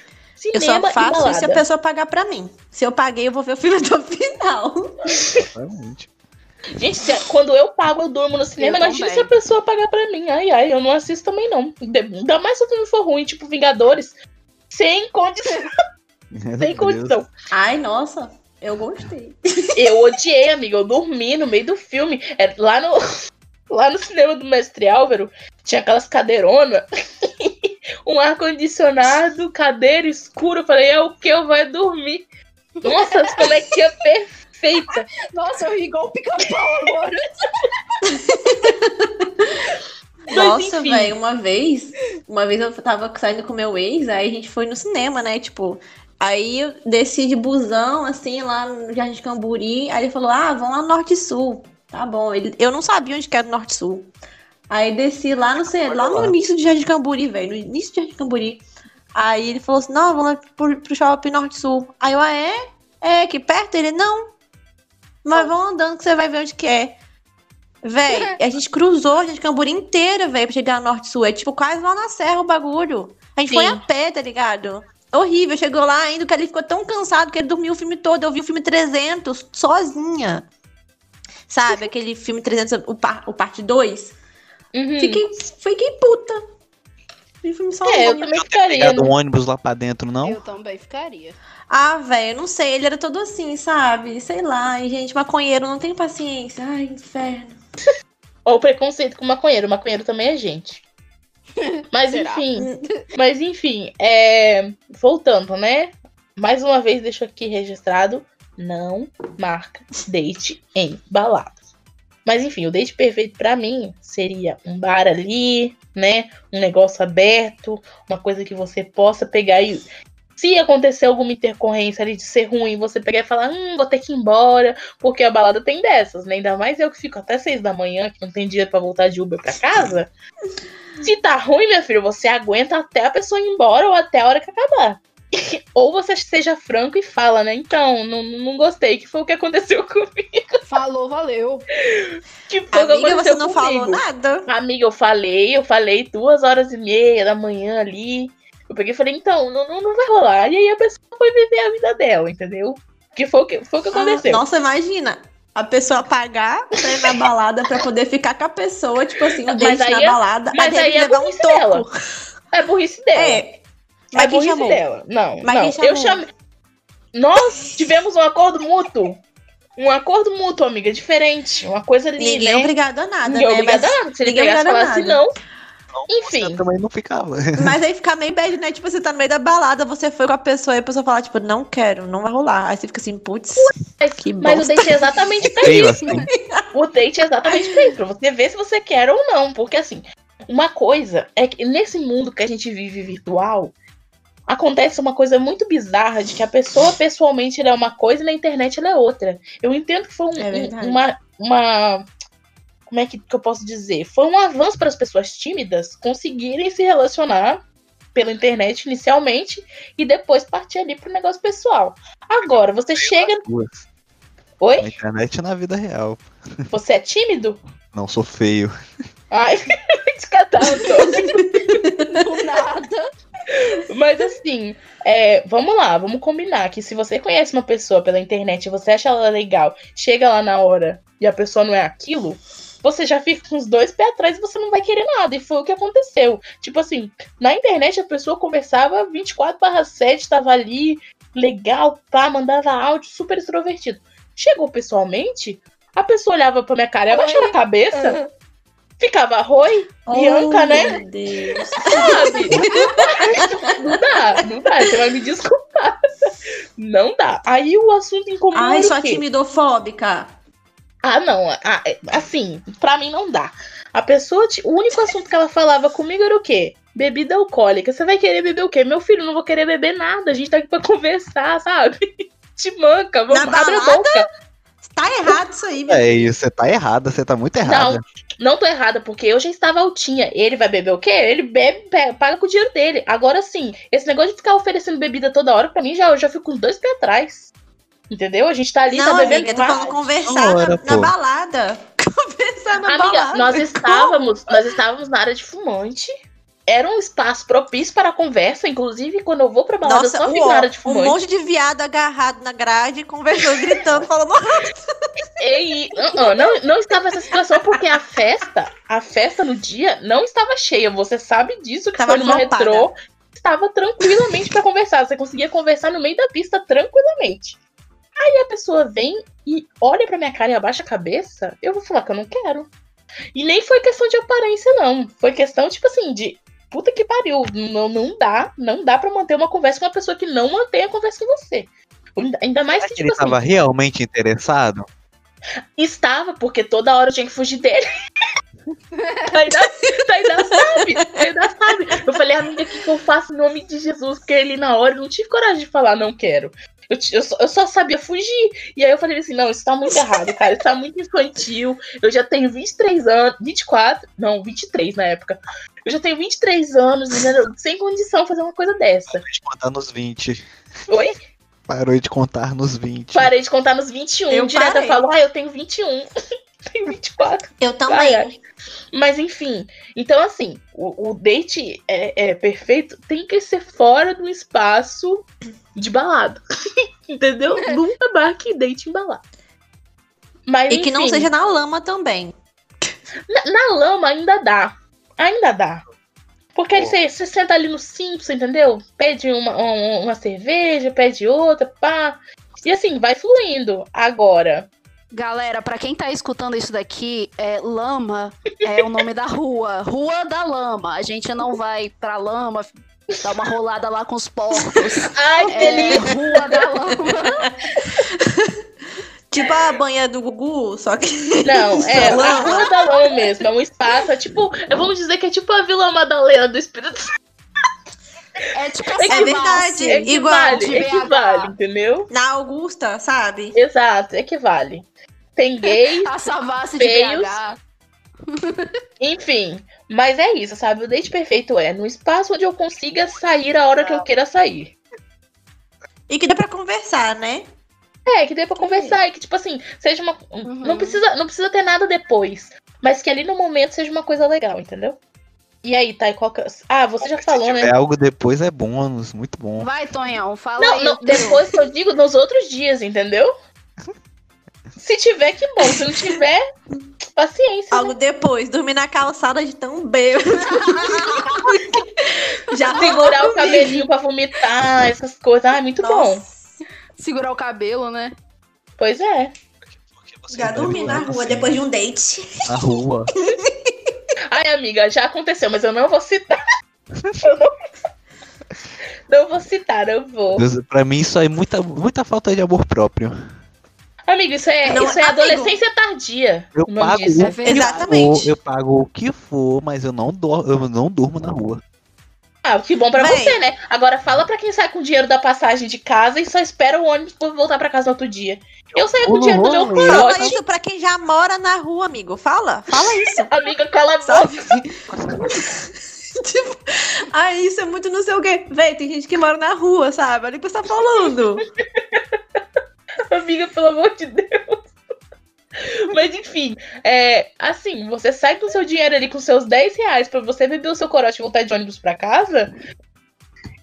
Eu Cinema só e faço isso se a pessoa pagar pra mim. Se eu paguei, eu vou ver o filme até o final. Realmente. Gente, se- quando eu pago, eu durmo no cinema. Eu Imagina também. se a pessoa pagar pra mim. Ai, ai, eu não assisto também, não. Ainda mais se o filme for ruim, tipo Vingadores. Sem condição. Meu sem Deus. condição. Ai, nossa, eu gostei. Eu odiei, amiga. Eu dormi no meio do filme. É, lá, no, lá no cinema do Mestre Álvaro, tinha aquelas cadeironas. Um ar-condicionado, cadeira escura. Eu falei, é o que eu vai dormir. Nossa, as colequinha perfeita. Nossa, eu ri igual o pica-pau agora. Nossa, velho, uma vez, uma vez eu tava saindo com meu ex, aí a gente foi no cinema, né? Tipo, aí eu desci de busão, assim, lá no Jardim de Camburi. Aí ele falou: Ah, vamos lá no Norte Sul. Tá bom. Ele, eu não sabia onde que era o Norte Sul. Aí desci lá no, ce- lá no início do Jardim de Camburi, velho. No início do Jardim de Camburi. Aí ele falou assim: Não, vamos lá pro, pro shopping Norte Sul. Aí eu, ah, é? É aqui perto? Ele, não. Mas vamos andando que você vai ver onde que é. Véi, a gente cruzou a gente Camburi inteira, véi, pra chegar no Norte Sul. É tipo quase lá na serra o bagulho. A gente foi Sim. a pé, tá ligado? Horrível. Chegou lá ainda que ele ficou tão cansado que ele dormiu o filme todo. Eu vi o filme 300 sozinha. Sabe? Aquele filme 300, o, par, o parte 2. Uhum. Fiquei, fiquei puta. Vi o filme É, eu também ficaria. Pegado né? um ônibus lá pra dentro, não? Eu também ficaria. Ah, velho, não sei. Ele era todo assim, sabe? Sei lá. E, gente, maconheiro não tem paciência. Ai, inferno. Ou preconceito com maconheiro. Maconheiro também é gente. Mas Será? enfim. Mas enfim, é... voltando, né? Mais uma vez deixo aqui registrado. Não marca date em baladas. Mas enfim, o date perfeito pra mim seria um bar ali, né? Um negócio aberto, uma coisa que você possa pegar e se acontecer alguma intercorrência ali de ser ruim, você pegar e falar, hum, vou ter que ir embora, porque a balada tem dessas, né? Ainda mais eu que fico até seis da manhã, que não tem dinheiro pra voltar de Uber pra casa. Se tá ruim, minha filha, você aguenta até a pessoa ir embora ou até a hora que acabar. ou você seja franco e fala, né? Então, não, não gostei, que foi o que aconteceu comigo. Falou, valeu. Que foi o que Amiga, aconteceu você não comigo. falou nada. Amiga, eu falei, eu falei duas horas e meia da manhã ali. Eu peguei e falei, então, não, não, não vai rolar. E aí a pessoa foi viver a vida dela, entendeu? Que foi o que, foi o que aconteceu. Ah, nossa, imagina. A pessoa pagar pra ir na balada pra poder ficar com a pessoa, tipo assim, o aí na é- balada. mas repente aí é levar um burrice dela. toco. É burrice dela. É. Mas é quem chamou? dela. Não, Mas não. quem chamou? Eu chamei. Nós tivemos um acordo mútuo. Um acordo mútuo, amiga, diferente. Uma coisa ali, Ninguém né? é obrigado a nada, Ninguém é né? obrigado Mas a nada. Se ele ninguém é pegasse e obrigado a falasse nada. não, Enfim. Você também não ficava. Mas aí fica meio bad, né? Tipo, você tá no meio da balada, você foi com a pessoa e a pessoa fala, tipo, não quero, não vai rolar. Aí você fica assim, putz, que Mas o bosta. date é exatamente pra isso. assim. O date é exatamente pra isso, pra você ver se você quer ou não. Porque assim, uma coisa é que nesse mundo que a gente vive virtual, acontece uma coisa muito bizarra de que a pessoa pessoalmente ela é uma coisa e na internet ela é outra. Eu entendo que foi um- É um- uma, uma. Como é que, que eu posso dizer? Foi um avanço para as pessoas tímidas conseguirem se relacionar pela internet inicialmente e depois partir ali pro negócio pessoal. Agora, você chega. Oi? Na internet e na vida real. Você é tímido? Não sou feio. Ai, descatado. Do nada. Mas assim, é, vamos lá, vamos combinar que se você conhece uma pessoa pela internet e você acha ela legal, chega lá na hora e a pessoa não é aquilo, você já fica com os dois pés atrás e você não vai querer nada. E foi o que aconteceu. Tipo assim, na internet a pessoa conversava 24/7, tava ali, legal, pá, mandava áudio, super extrovertido. Chegou pessoalmente, a pessoa olhava pra minha cara e abaixava a cabeça, ficava oi, Bianca, né? Meu Deus. sabe? não dá, não dá. Você vai me desculpar. Não dá. Aí o assunto em comum Ai, sua timidofóbica. Ah, não. ah, é, assim, pra mim não dá. A pessoa, o único assunto que ela falava comigo era o quê? Bebida alcoólica. Você vai querer beber o quê? Meu filho, não vou querer beber nada. A gente tá aqui pra conversar, sabe? Te manca, vamos abre a boca. Tá errado isso aí, meu. É isso, você tá errada, você tá muito errada. Não tô errada, porque eu já estava altinha. Ele vai beber o quê? Ele bebe, pe- paga com o dinheiro dele. Agora sim, esse negócio de ficar oferecendo bebida toda hora, pra mim, já, eu já fico com os dois pés atrás. Entendeu? A gente tá ali, Não, tá bebendo. amiga, eu tô falando conversar Ora, na, na balada. Conversar na Amiga, balada. nós estávamos, nós estávamos na área de fumante. Era um espaço propício para conversa. Inclusive, quando eu vou pra balada, Nossa, só um, fico na de um fumante. monte de viado agarrado na grade, conversando, gritando, falando. E, uh, uh, não, não estava essa situação porque a festa, a festa no dia não estava cheia. Você sabe disso, que foi numa retrô. Estava tranquilamente para conversar. Você conseguia conversar no meio da pista tranquilamente. Aí a pessoa vem e olha pra minha cara e abaixa a cabeça. Eu vou falar que eu não quero. E nem foi questão de aparência, não. Foi questão, tipo assim, de puta que pariu. Não, não dá, não dá pra manter uma conversa com uma pessoa que não mantém a conversa com você. Ainda- mais que, Ele tipo assim, realmente interessado? Estava, porque toda hora eu tinha que fugir dele. Ainda, tu ainda sabe, ainda sabe. Eu falei, amiga, o que, que eu faço em nome de Jesus? Porque ele na hora eu não tive coragem de falar, não quero. Eu, eu, só, eu só sabia fugir. E aí eu falei assim, não, isso tá muito errado, cara. Isso tá muito infantil. Eu já tenho 23 anos, 24, não, 23 na época. Eu já tenho 23 anos, sem condição de fazer uma coisa dessa. Parou de contar nos 20. Oi? Parou de contar nos 20. Parei de contar nos 21. Eu direto eu parei. falo, ah, eu tenho 21. tenho 24. Eu também. Mas enfim, então assim, o, o date é, é perfeito, tem que ser fora do espaço de balada. Entendeu? Nunca marque date em balada. Mas, E que não enfim, seja na lama também. na, na lama ainda dá. Ainda dá. Porque aí você, você senta ali no simples, entendeu? Pede uma, uma, uma cerveja, pede outra, pá. E assim, vai fluindo. Agora, Galera, pra quem tá escutando isso daqui, é Lama é o nome da rua. Rua da Lama. A gente não vai pra Lama dar uma rolada lá com os porcos. ai, que É delícia! Rua da Lama. Tipo a banha do Gugu, só que. Não, é a. Rua da Lama mesmo. É um espaço, é tipo, vamos dizer que é tipo a Vila Madalena do Espírito Santo. É tipo É essa É verdade. Equivale, igual de equivale, BH. entendeu? Na Augusta, sabe? Exato, equivale. Tem gays, A Savassi de Feios. BH. enfim. Mas é isso, sabe? O date perfeito é no espaço onde eu consiga sair a hora que eu queira sair. E que dá pra conversar, né? É, que dê pra conversar e que, tipo assim, seja uma. Uhum. Não, precisa, não precisa ter nada depois. Mas que ali no momento seja uma coisa legal, entendeu? E aí, Thay, qual que... é- Ah, você já falou, né? algo depois é bônus, muito bom. Vai, Tonhão, fala Não, aí. não, depois que eu digo nos outros dias, entendeu? Se tiver, que bom. Se não tiver, paciência. né? Algo depois, dormir na calçada de tão bêbado. Já Segurar o cabelinho pra vomitar, essas coisas. Ai, muito bom. Segurar o cabelo, né? Pois é. Já dormi na rua depois de um date. Na rua. Ai, amiga, já aconteceu, mas eu não vou citar. Eu não, não vou citar, eu vou. Deus, Pra mim isso aí é muita, muita falta de amor próprio. Amigo, isso é, Não, isso é amigo. adolescência tardia. Eu pago o É. Exatamente. Eu pago o que for, mas eu não, dor, eu não durmo na rua. Ah, que bom pra Véi. você, né? Agora fala pra quem sai com o dinheiro da passagem de casa e só espera o ônibus pra voltar pra casa no outro dia. Eu saio com o dinheiro do meu Uhum. Fala corote. isso pra quem já mora na rua, amigo. Fala, fala isso. Amiga, cala a boca. Tipo, ah, isso é muito não sei o quê. Véi, tem gente que mora na rua, sabe? Olha o que você tá falando. Amiga, pelo amor de Deus. Mas enfim, é, assim, você sai com seu dinheiro ali, com seus 10 reais pra você beber o seu corote e voltar de ônibus pra casa.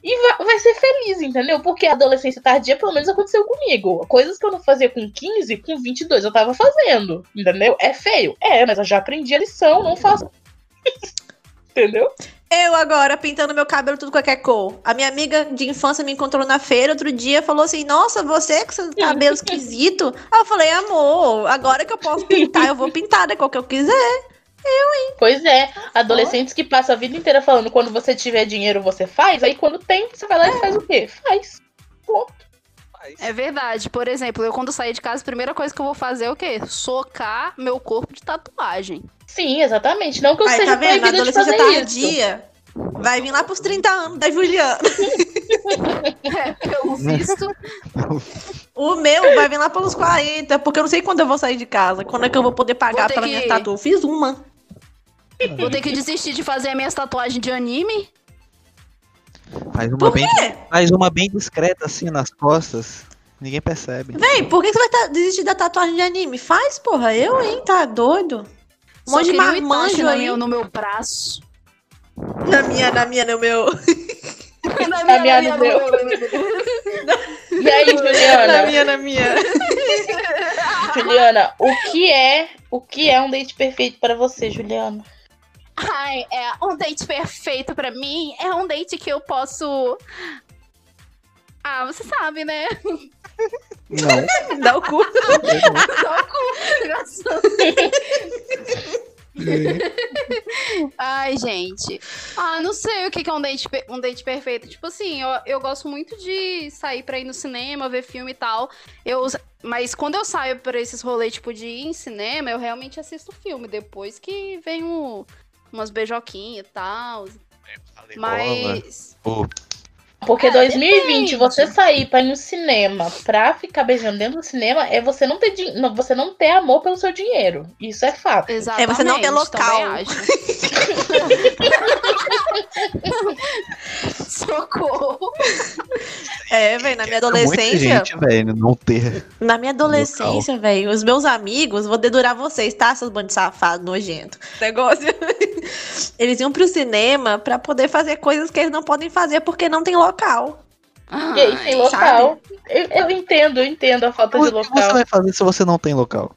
E vai, vai ser feliz, entendeu? Porque a adolescência tardia, pelo menos, aconteceu comigo. Coisas que eu não fazia com 15, com 22 eu tava fazendo, entendeu? É feio? É, mas eu já aprendi a lição, não faço. entendeu? Eu agora pintando meu cabelo tudo qualquer cor. A minha amiga de infância me encontrou na feira outro dia falou assim: Nossa, você com seu cabelo esquisito. Aí eu falei: Amor, agora que eu posso pintar, eu vou pintar da cor que eu quiser. Pois é, adolescentes que passam a vida inteira falando quando você tiver dinheiro você faz, aí quando tem, você vai lá e faz o quê? Faz. É verdade. Por exemplo, eu quando sair de casa, a primeira coisa que eu vou fazer é o quê? Socar meu corpo de tatuagem. Sim, exatamente. Não que eu Aí seja tá vendo? A proibida de adolescência fazer isso. tardia vai vir lá pros 30 anos da Juliana. É, pelo visto. O meu vai vir lá pelos 40, porque eu não sei quando eu vou sair de casa. Quando é que eu vou poder pagar Vou pela que- minha tatu? Eu fiz uma. Vou ter que desistir de fazer as minhas tatuagens de anime. Faz uma, bem, faz uma bem discreta assim nas costas. Ninguém percebe. Véi, por que você vai ta- desistir da tatuagem de anime? Faz, porra. Eu, hein? Tá doido? Um monte de marmanjo na aí. minha- no meu braço. Na minha, na minha, no meu. na A minha no meu. E aí, Na Juliana? minha, na minha. Juliana, o que é, o que é um date perfeito para você, Juliana? Ai, é um date perfeito pra mim. É um date que eu posso. Ah, você sabe, né? Não. Dá o cu. Dá o cu, engraçado. Ai, gente. Ah, não sei o que é um date, um date perfeito. Tipo assim, eu, eu gosto muito de sair pra ir no cinema, ver filme e tal. Eu, mas quando eu saio pra esses rolês, tipo, de ir em cinema, eu realmente assisto filme. Depois que vem um- umas beijoquinhas e tal. Mas. Pô, Porque É, 2020, depende. você sair pra ir no cinema pra ficar beijando dentro do cinema é você não ter, din- não, você não ter amor pelo seu dinheiro. Isso é fato. Exatamente. você não ter local. Socorro. É, velho, na minha muita adolescência. gente, velho, não ter. Na minha adolescência, velho, os meus amigos, vou dedurar vocês, tá? Seus bandos safados, nojento. Negócio. Eles iam pro cinema pra poder fazer coisas que eles não podem fazer porque não tem local. E aí tem local. Eu, eu entendo, eu entendo a falta O de que você local. vai fazer se você não tem local?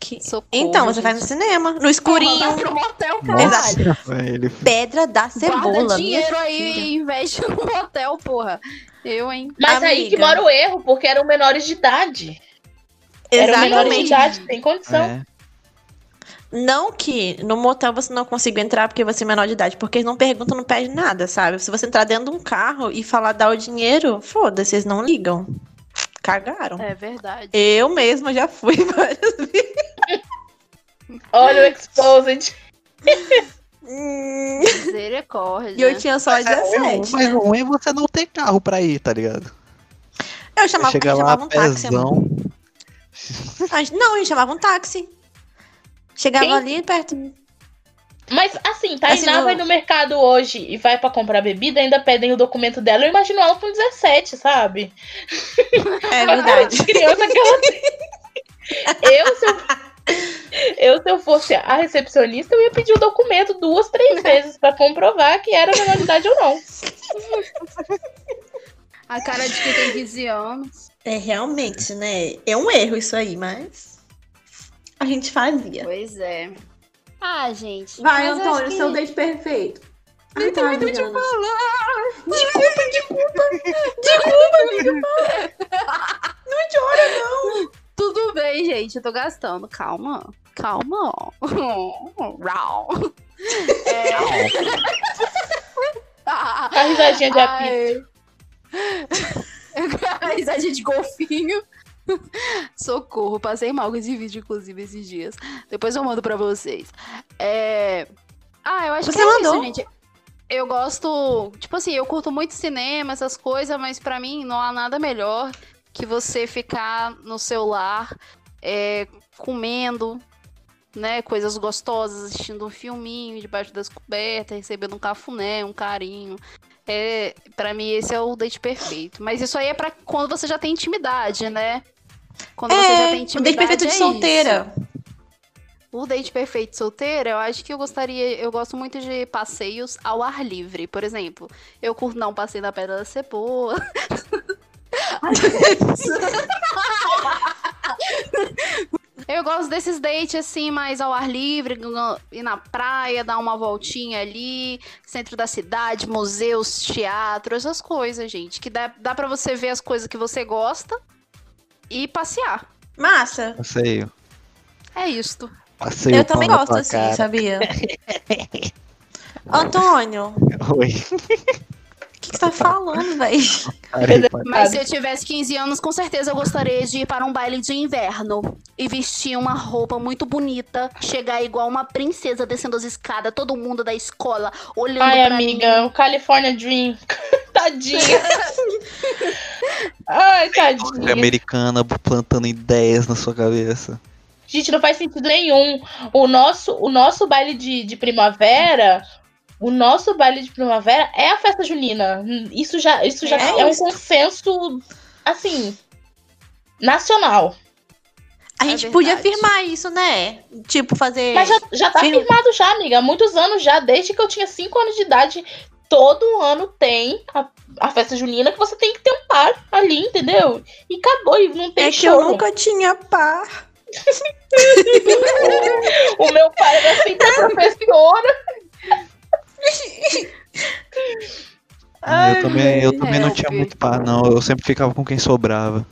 Que- Socorro, Então, você vai no gente. cinema, no escurinho. Mandar pro motel, caralho. Ele Pedra da cebola. Guarda dinheiro aí e investe no motel, porra. Eu, hein? Mas aí que Amiga. mora o erro, porque eram menores de idade. Eram menores de Exatamente. idade, tem condição. É. Não que no motel você não consiga entrar porque você é menor de idade, porque eles não perguntam, não pedem nada, sabe? Se você entrar dentro de um carro e falar dar o dinheiro, foda-se, eles não ligam. Cagaram. É verdade. Eu mesma já fui várias vezes. Olha o exposed. Hum, Misericórdia. E eu tinha só Mas, é ruim, 17. mas né? o ruim é você não ter carro pra ir, tá ligado? Eu chamava, Chega eu lá, chamava um táxi. pezão. Gente- Não, a gente chamava um táxi. Chegava Quem? ali perto. Mas assim, Tainá Assim, no- vai no mercado hoje e vai pra comprar bebida, ainda pedem o documento dela. Eu imagino ela com 17, sabe? É verdade. Criança que ela tem. Eu, se eu, eu, se eu fosse a recepcionista, eu ia pedir o documento duas, três vezes pra comprovar que era menor de idade ou não. A cara de quem tem 15 anos. É realmente, né? É um erro isso aí, mas. A gente fazia. Pois é. Ah, gente. Vai, eu Antônio, que- seu date perfeito. Ai, tá, Juliana. tudo bem, gente. Eu tô gastando. Calma. Calma. Rau. É... A risadinha de apito. A risadinha de golfinho. Socorro, passei mal com esse vídeo, inclusive, esses dias. Depois eu mando pra vocês. É... Ah, eu acho Você que é mandou? isso, gente. Eu gosto, tipo assim, eu curto muito cinema, essas coisas, mas pra mim não há nada melhor que você ficar no celular é, comendo, né, coisas gostosas, assistindo um filminho debaixo das cobertas, recebendo um cafuné, um carinho. É, para mim esse é o date perfeito. Mas isso aí é pra quando você já tem intimidade, né? Quando você já É, tem o intimidade. date perfeito é de isso. solteira. O date perfeito solteira, eu acho que eu gostaria. Eu gosto muito de passeios ao ar livre. Por exemplo, eu curto dar um passeio na Pedra da Cebola. Eu gosto desses dates assim, mais ao ar livre, ir na praia, dar uma voltinha ali, centro da cidade, museus, teatro, essas coisas, gente. Que dá, dá para você ver as coisas que você gosta e passear. Massa. Passeio. É isto. Passeio Eu também gosto assim, cara. sabia? Antônio, Oi. Que, que você tá falando, velho? Mas se eu tivesse 15 anos, com certeza eu gostaria de ir para um baile de inverno e vestir uma roupa muito bonita, chegar igual uma princesa descendo as escadas, todo mundo da escola olhando Ai, pra amiga, mim. o California Dream. Tadinha. Ai, tadinha. americana plantando ideias na sua cabeça. Gente, não faz sentido nenhum. O nosso, o nosso baile de, de primavera. O nosso baile de primavera é a festa junina. Isso já, isso já É é, um consenso, assim, nacional. A É gente podia verdade. afirmar isso, né? Tipo, fazer. Mas já, já tá Firme. firmado já, amiga. Há muitos anos já, desde que eu tinha 5 anos de idade. Todo ano tem a, a festa junina que você tem que ter um par ali, entendeu? E acabou, e não tem É que eu choro. nunca tinha par. O meu pai era sempre a professora. Eu também, eu também não help. tinha muito par, não. Eu sempre ficava com quem sobrava.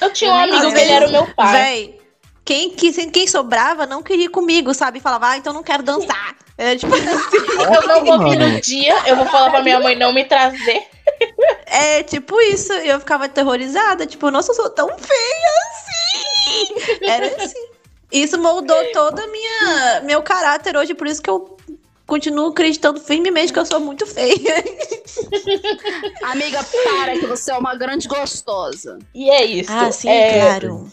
Eu tinha um amigo que ele era o meu pai. Véi, quem, quem, quem sobrava não queria ir comigo, sabe? Falava, ah, então não quero dançar. É tipo Eu não vou vir no dia, eu vou falar pra minha mãe não me trazer. É tipo isso, eu ficava aterrorizada, tipo, nossa, eu sou tão feia assim. Era assim. Isso moldou todo a minha meu caráter hoje, por isso que eu continuo acreditando firmemente que eu sou muito feia. Amiga, para que você é uma grande gostosa. E é isso. Ah, sim, É, claro.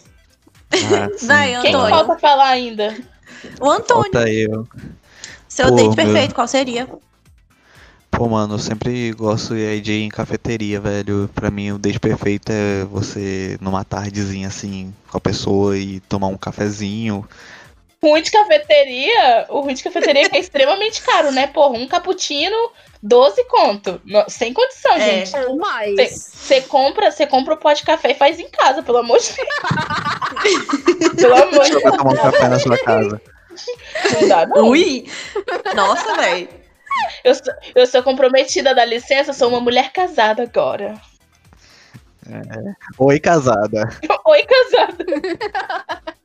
Ah, sim. Vai, Quem falta falar ainda? O Antônio, Falta eu. seu Pô, date meu. perfeito, qual seria? Pô, mano, eu sempre gosto de ir em cafeteria, velho. Pra mim, o date perfeito é você, numa tardezinha assim, com a pessoa e tomar um cafezinho. Ruim de cafeteria, o ruim de cafeteria é que é extremamente caro, né? Porra, um cappuccino, 12 conto. No- Sem condição, É. gente. Ou mais. Você compra, você compra o pó de café e faz em casa, pelo amor de Deus. pelo amor de Você vai tomar um café na sua casa. Deus, não dá, não. Ui! Nossa, velho. Eu sou, eu sou comprometida, dá licença, sou uma mulher casada agora. Oi, casada. Oi, casada.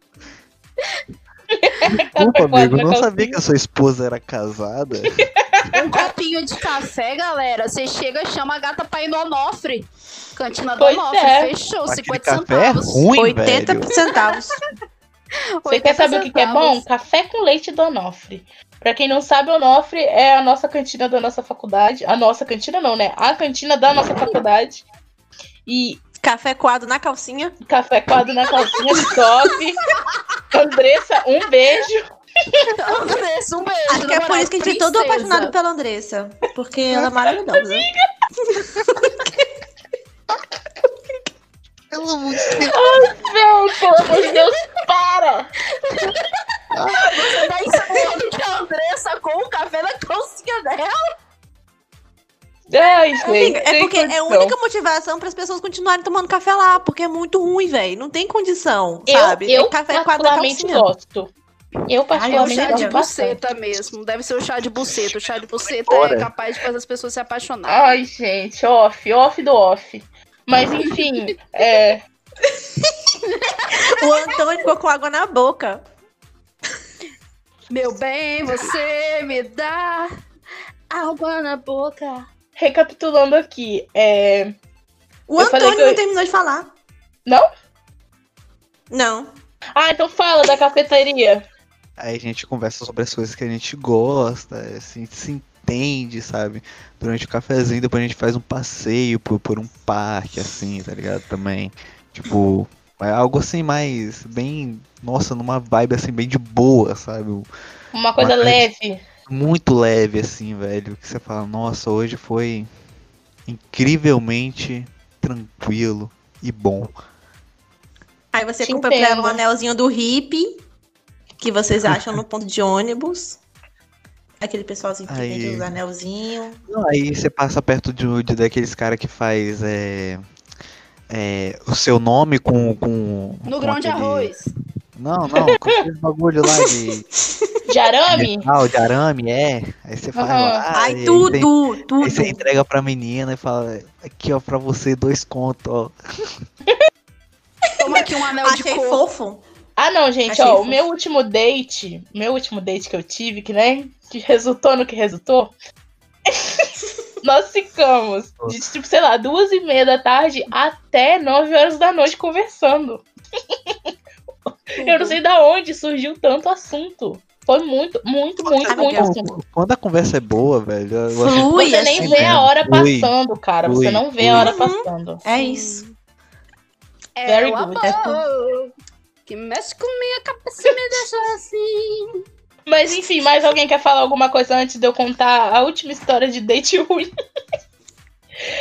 Desculpa, amigo, na não sabia que a sua esposa era casada. Um copinho de café, galera. Você chega, chama a gata pra ir no Onofre. Cantina do Pois Onofre. é. Fechou, Aquele 50 café é centavos. ruim, 80 velho. centavos. Você quer saber o que, que é bom? Café com leite do Onofre. Pra quem não sabe, o Onofre é a nossa cantina da nossa faculdade. A nossa cantina não, né? A cantina da nossa faculdade. E Café coado na calcinha. café coado na calcinha top. Andressa, um beijo. Andressa, um beijo. Acho que é por isso que a gente é todo apaixonado pela Andressa. Porque ela é maravilhosa. Não, pelo amor de Deus, para! Você tá que a Andressa com o café na calcinha dela. Ai, gente. Amiga, é porque é a condição. única motivação para as pessoas continuarem tomando café lá, porque é muito ruim, velho. Não tem condição, Eu, sabe? eu é café particularmente gosto. Eu É o particularmente chá de gosto buceta mesmo. Deve ser o chá de buceta. O chá de buceta é capaz de fazer as pessoas se apaixonarem. Ai, gente, off, off do off. Mas enfim, é, O Antônio ficou com água na boca. Meu bem, você me dá água na boca. Recapitulando aqui, é. O Eu Antônio eu- não terminou de falar. Não? Não. Ah, então fala da cafeteria. Aí a gente conversa sobre as coisas que a gente gosta, assim, se entende, sabe? Durante o cafezinho, depois a gente faz um passeio por, por um parque, assim, tá ligado? Também. Tipo, é algo assim mais bem. Nossa, numa vibe assim, bem de boa, sabe? Uma coisa Uma- leve. Muito leve, assim, velho. Que você fala, nossa, hoje foi incrivelmente tranquilo e bom. Aí você Te compra pra um anelzinho do hippie, que vocês acham no ponto de ônibus. Aquele pessoalzinho que Aí. vende os anelzinhos. Não, Aí você passa perto de, de daqueles cara que faz é, é, o seu nome com. com No com grão de aquele- arroz. Não, não, com aquele bagulho lá de, De arame? metal, de arame, é. Aí você faz Aham. lá. Ai, e aí tudo, tem- tudo. Aí você entrega pra menina e fala, aqui ó, pra você, dois contos, ó. Toma aqui um anel de Achei coco. fofo. Ah, não, gente, Achei ó, o fofo. meu último date, meu último date que eu tive, que, né, que resultou no que resultou, nós ficamos de, tipo, sei lá, duas e meia da tarde até nove horas da noite conversando. Eu não sei da onde surgiu tanto assunto. Foi muito, muito, muito, Amiga, muito assunto. Quando a conversa é boa, velho, Flui, Você nem assim. vê a hora Flui, passando, cara. flui, Você não vê flui. a hora Uhum. passando. É isso. É Very o good. amor que mexe com minha cabeça e me deixa assim. Mas enfim, mais alguém quer falar alguma coisa antes de eu contar a última história de date ruim?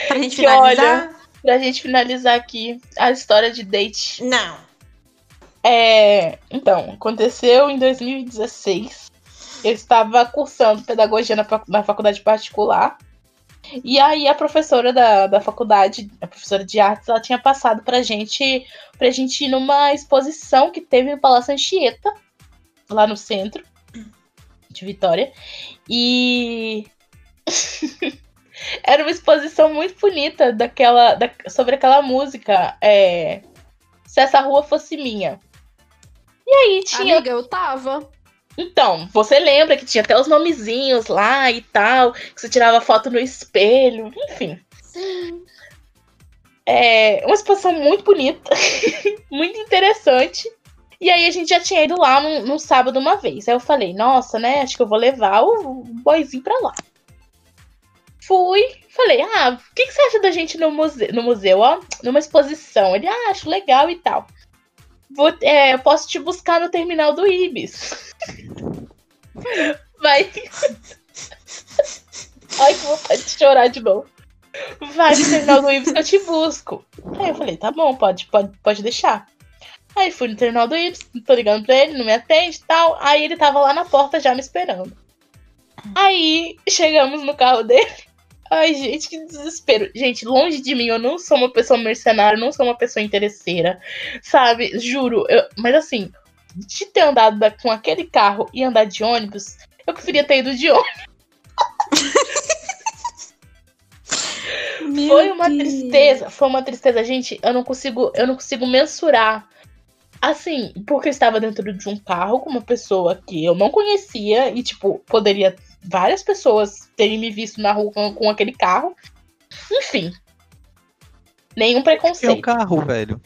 Pra gente Que finalizar. Pra gente finalizar aqui a história de date. Não. É, então, aconteceu em 2016. Eu estava cursando pedagogia na, na faculdade particular. E aí a professora da, da faculdade, a professora de artes, ela tinha passado pra gente, pra gente ir numa exposição que teve no Palácio Anchieta, lá no centro de Vitória. E era uma exposição muito bonita daquela, da- sobre aquela música. é, Se essa rua fosse minha. E aí tinha. Amiga, eu tava. Então, você lembra que tinha até os nomezinhos lá e tal, que você tirava foto no espelho, enfim. Sim. É uma exposição muito bonita, muito interessante. E aí a gente já tinha ido lá num, num sábado uma vez. Aí eu falei, nossa, né? Acho que eu vou levar o, o boyzinho pra lá. Fui, falei, ah, o que, que você acha da gente no museu, no museu, ó? Numa exposição. Ele, ah, acho legal e tal. Vou, é, posso te buscar no terminal do Ibis. Vai. Ai, que vontade de chorar de novo. Vai no terminal do Ibis que eu te busco. Aí eu falei, tá bom, pode, pode, pode deixar. Aí fui no terminal do Ibis, tô ligando pra ele, não me atende e tal. Aí ele tava lá na porta já me esperando. Aí chegamos no carro dele. Ai, gente, que desespero. Gente, longe de mim, eu não sou uma pessoa mercenária, não sou uma pessoa interesseira, sabe? Juro. eu- mas assim, de ter andado da- com aquele carro e andar de ônibus, eu preferia ter ido de ônibus. Meu Foi uma Deus. tristeza, foi uma tristeza, gente. Eu não consigo, eu não consigo mensurar. Assim, porque eu estava dentro de um carro com uma pessoa que eu não conhecia e tipo poderia várias pessoas terem me visto na rua com, com aquele carro. Enfim, nenhum que é o preconceito. carro, velho.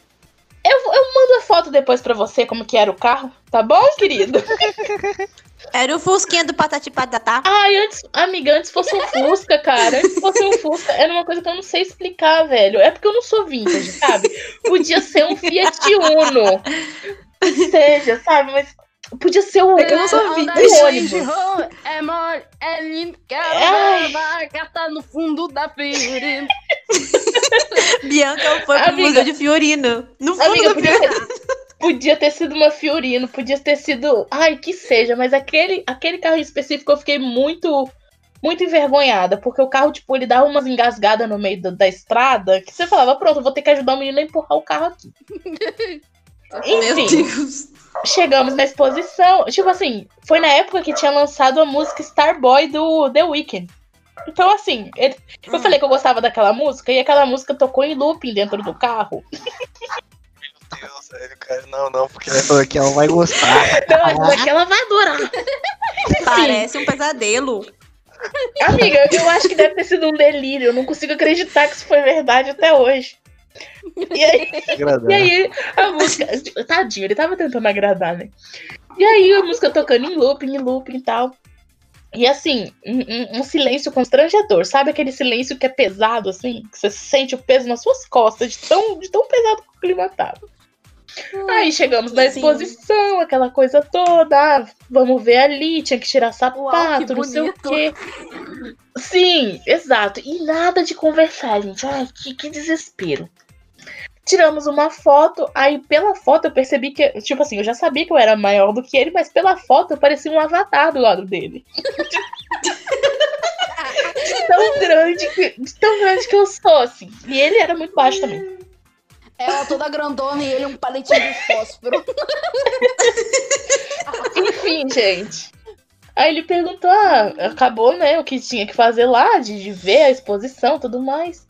Mando a foto depois pra você como que era o carro, tá bom, querido? Era o Fusquinha do Patati Patatá. Ai, antes, amiga, antes fosse um Fusca, cara. Antes fosse um Fusca, era uma coisa que eu não sei explicar, velho. É porque eu não sou vintage, sabe? Podia ser um Fiat Uno. Que seja, sabe? Mas podia ser o. É que eu não o ônibus. Range Rover, É mole, é lindo, quero Ai. levar a gata no fundo da Fiorina. Bianca foi pro Amiga. Museu de Fiorino. No fundo Amiga, podia ter, podia ter sido uma Fiorino, podia ter sido. Ai, que seja, mas aquele, aquele carro em específico eu fiquei muito. Muito envergonhada, porque o carro, tipo, ele dava umas engasgadas no meio da, da estrada que você falava, pronto, eu vou ter que ajudar o menino a empurrar o carro aqui. Meu Enfim, Deus. chegamos na exposição. Tipo assim, foi na época que tinha lançado a música Starboy do The Weeknd. Então, assim, ele- eu Hum. falei que eu gostava daquela música e aquela música tocou em looping dentro do carro. Deus, velho, cara, não, não, porque essa daqui ela vai gostar. Não, essa daqui ela vai adorar. Parece um pesadelo. Amiga, eu acho que deve ter sido um delírio. Eu não consigo acreditar que isso foi verdade até hoje. E aí, e aí a música. Tadinho, ele tava tentando agradar, né? E aí a música tocando em looping, em looping e tal. E assim, um, um- um silêncio constrangedor. Sabe aquele silêncio que é pesado, assim? Que você sente o peso nas suas costas, de tão, de tão pesado que o clima tava. Aí chegamos na Sim. exposição, aquela coisa toda. ah, vamos ver ali, tinha que tirar sapato, Uau, não sei o quê. Sim, exato. E nada de conversar, gente. Ai, que, que desespero. Tiramos uma foto, aí pela foto eu percebi que, tipo assim, eu já sabia que eu era maior do que ele, mas pela foto eu parecia um avatar do lado dele. de tão grande que, tão grande que eu sou, assim. E ele era muito baixo também. Ela toda grandona e ele um palitinho de fósforo. Enfim, gente. Aí ele perguntou, ah, acabou, né, o que tinha que fazer lá, de, de ver a exposição e tudo mais.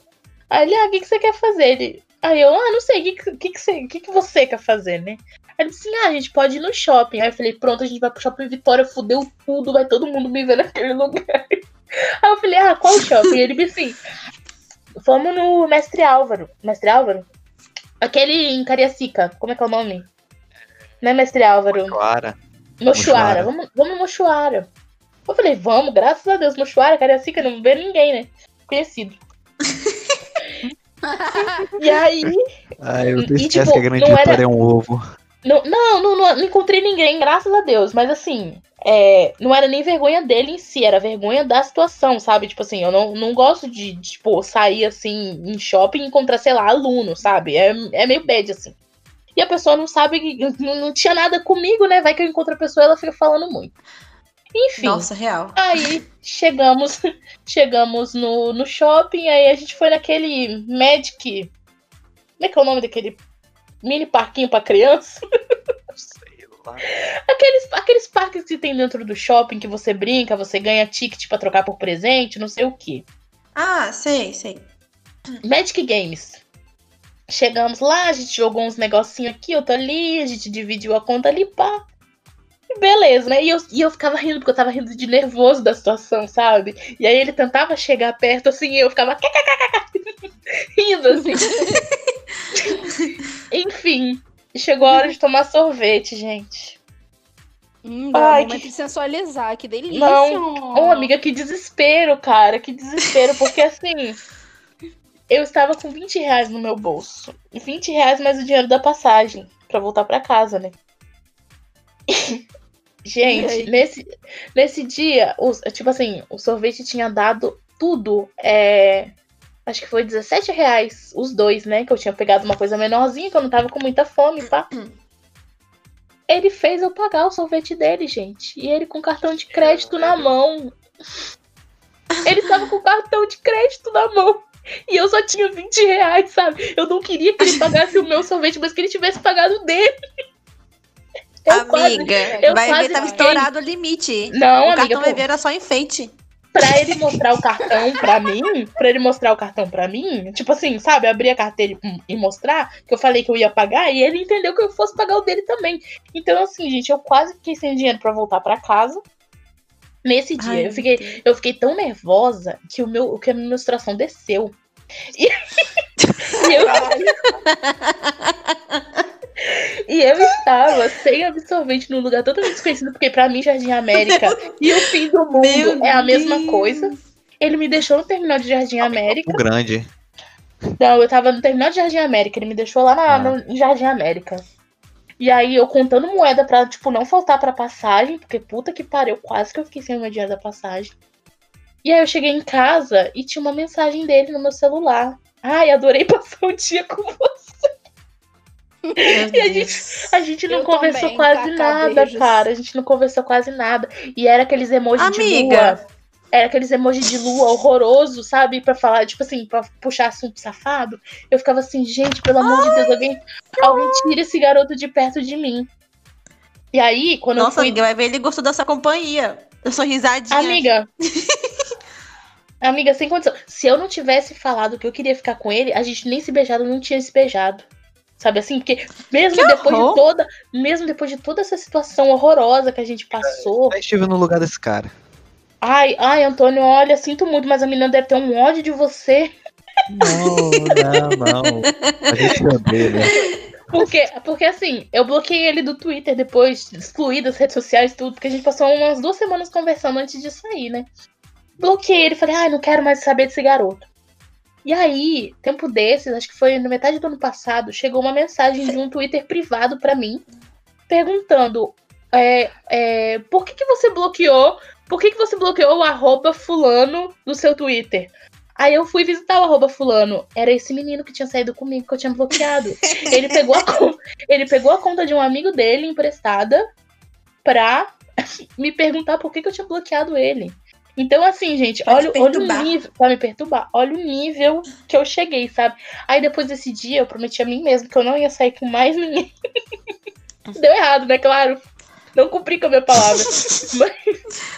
Aí ele, ah, o que, que você quer fazer? Ele, aí eu, ah, não sei, o que, que, que, você, que, que você quer fazer, né? Aí ele disse ah, a gente pode ir no shopping. Aí eu falei, pronto, a gente vai pro shopping Vitória, fudeu tudo, vai todo mundo me ver naquele lugar. Aí eu falei, ah, qual shopping? Ele disse assim, vamos no Mestre Álvaro. Mestre Álvaro? Aquele em Cariacica, como é que é o nome? Não é Mestre Álvaro. Mochuara, Mochuara. vamos, vamos Mochuara. Eu falei, vamos, graças a Deus, Mochuara, Cariacica, não vê ninguém, né? Conhecido. e aí, Ah, eu E, esquece tipo, que a grande não era- vitória é um ovo. Não, não, não, não, encontrei ninguém, graças a Deus, mas assim, é, não era nem vergonha dele em si, era vergonha da situação, sabe? Tipo assim, eu não, não gosto de, de, tipo, sair assim em shopping e encontrar, sei lá, aluno, sabe? É, é meio bad, assim. E a pessoa não sabe, não, não tinha nada comigo, né? Vai que eu encontro a pessoa e ela fica falando muito. Enfim. Nossa, real. Aí chegamos, chegamos no, no shopping, aí a gente foi naquele Magic. Como é que é o nome daquele mini parquinho pra criança? Sei lá. Aqueles, aqueles parques que tem dentro do shopping que você brinca, você ganha ticket pra trocar por presente, não sei o que. Ah, sei, sei. Magic Games. Chegamos lá, a gente jogou uns negocinhos aqui, outro ali, a gente dividiu a conta ali, pá. E Beleza, né? E eu, e eu ficava rindo, porque eu tava rindo de nervoso da situação, sabe? E aí ele tentava chegar perto, assim, e eu ficava rindo, assim. Enfim, chegou a hora de tomar sorvete, gente. Hum, Ai, que- de sensualizar, que delícia. Não. Ô, amiga, que desespero, cara, que desespero, porque assim. Eu estava com 20 reais no meu bolso. 20 reais mais o dinheiro da passagem pra voltar pra casa, né? E Gente, nesse, nesse dia, os, tipo assim, o sorvete tinha dado tudo. É, acho que foi 17 reais os dois, né? Que eu tinha pegado uma coisa menorzinha, que eu não tava com muita fome, pá. Ele fez eu pagar o sorvete dele, gente. E ele com cartão de crédito na mão. Ele tava com cartão de crédito na mão. E eu só tinha 20 reais, sabe? Eu não queria que ele pagasse o meu sorvete, mas que ele tivesse pagado o dele. Eu quase- Amiga, eu vai quase ver, tava fiquei- estourado o limite. Não, o amiga, cartão vai pô. ver era só enfeite. Pra ele mostrar o cartão pra mim, pra ele mostrar o cartão pra mim, tipo assim, sabe, abrir a carteira e- mostrar que eu falei que eu ia pagar e ele entendeu que eu fosse pagar o dele também. Então, assim, gente, eu quase fiquei sem dinheiro pra voltar pra casa. Nesse dia, Ai, eu fiquei, eu fiquei tão nervosa que o meu, que a minha menstruação desceu. E, e eu, e eu estava sem absorvente num lugar totalmente desconhecido, porque pra mim Jardim América e o fim do mundo Meu é a mesma Deus. coisa. Ele me deixou no terminal de Jardim América. O grande. Não, eu tava no terminal de Jardim América. Ele me deixou lá na, Ah. no, em Jardim América. E aí eu contando moeda pra, tipo, não faltar pra passagem, porque puta que pariu, quase que eu fiquei sem o meu dinheiro da passagem. E aí eu cheguei em casa e tinha uma mensagem dele no meu celular. Ai, adorei passar o dia com você. E a gente, a gente não Eu conversou também, quase nada, beijos. cara. A gente não conversou quase nada. E era aqueles emojis de Amiga. lua. Era aqueles emojis de lua horroroso, sabe? Pra falar, tipo assim, pra puxar assunto safado. Eu ficava assim, gente, pelo amor de Deus, alguém, alguém tira esse garoto de perto de mim. E aí, quando Nossa, eu fui. amiga, vai ver, ele gostou da sua companhia. Eu sou risadinha. Amiga. Amiga, sem condição. Se eu não tivesse falado que eu queria ficar com ele, a gente nem se beijado, não tinha se beijado. Sabe assim? Porque mesmo Que depois horror. de toda. Mesmo depois de toda essa situação horrorosa que a gente passou. Eu estive no lugar desse cara. Ai, ai, Antônio, olha, sinto muito, mas a menina deve ter um ódio de você. Não, não, não. A gente odeia, né? Porque, porque assim, eu bloqueei ele do Twitter depois, excluí das redes sociais, tudo, porque a gente passou umas duas semanas conversando antes de sair, né? Bloqueei ele, falei, ai, não quero mais saber desse garoto. E aí, tempo desses, acho que foi na metade do ano passado, chegou uma mensagem de um Twitter privado pra mim, perguntando é, é, por que, que você bloqueou, por que, que você bloqueou o arroba fulano no seu Twitter? Aí eu fui visitar o arroba fulano. Era esse menino que tinha saído comigo, que eu tinha bloqueado. Ele pegou a, ele pegou a conta de um amigo dele emprestada pra me perguntar por que, que eu tinha bloqueado ele. Então, assim, gente, Pra olha, olha o nível. Pra me perturbar. Olha o nível que eu cheguei, sabe? Aí depois desse dia eu prometi a mim mesmo que eu não ia sair com mais ninguém. Deu errado, né? Claro. Não cumpri com a minha palavra. mas,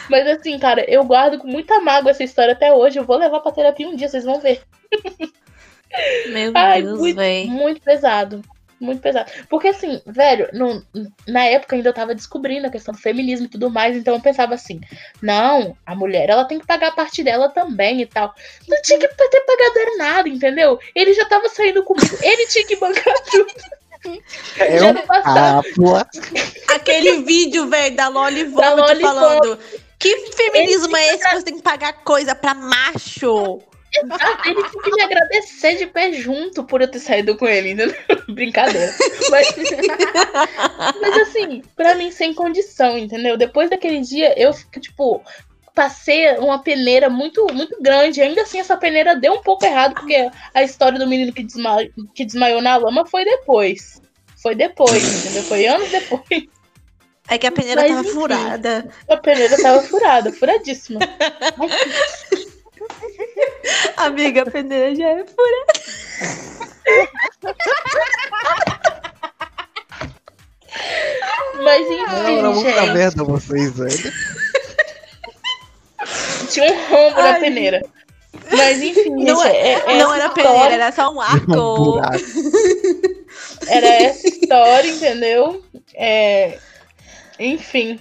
mas assim, cara, eu guardo com muita mágoa essa história até hoje. Eu vou levar pra terapia um dia, vocês vão ver. Meu Ai, Deus, muito, véi. muito pesado. Muito pesado. Porque assim, velho, no- na época ainda eu tava descobrindo a questão do feminismo e tudo mais, então eu pensava assim, não, a mulher ela tem que pagar a parte dela também e tal. Não tinha que ter pagado nada, entendeu? Ele já tava saindo comigo, ele tinha que bancar tudo. É já passado. papo. Aquele vídeo, velho, da Loli Loli falando. Que feminismo é esse que você tem que pagar coisa pra macho? Ah, ele tinha que me agradecer de pé junto por eu ter saído com ele, entendeu? Brincadeira. Mas, mas assim, pra mim, sem condição, entendeu? Depois daquele dia, eu fico, tipo, passei uma peneira muito, muito grande. Ainda assim, essa peneira deu um pouco errado, porque a história do menino que, desma que desmaiou na lama foi depois. Foi depois, entendeu? Foi anos depois. É que a peneira Mas tava enfim. furada. A peneira tava furada, furadíssima. Amiga, a peneira já é furada. Mas enfim, muita gente. merda vocês, velho. Tinha um rombo na Ai. peneira. Mas enfim, Não gente, é- é, Não era história- peneira, era só um Um arco. buraco. Era essa história, entendeu? É... Enfim.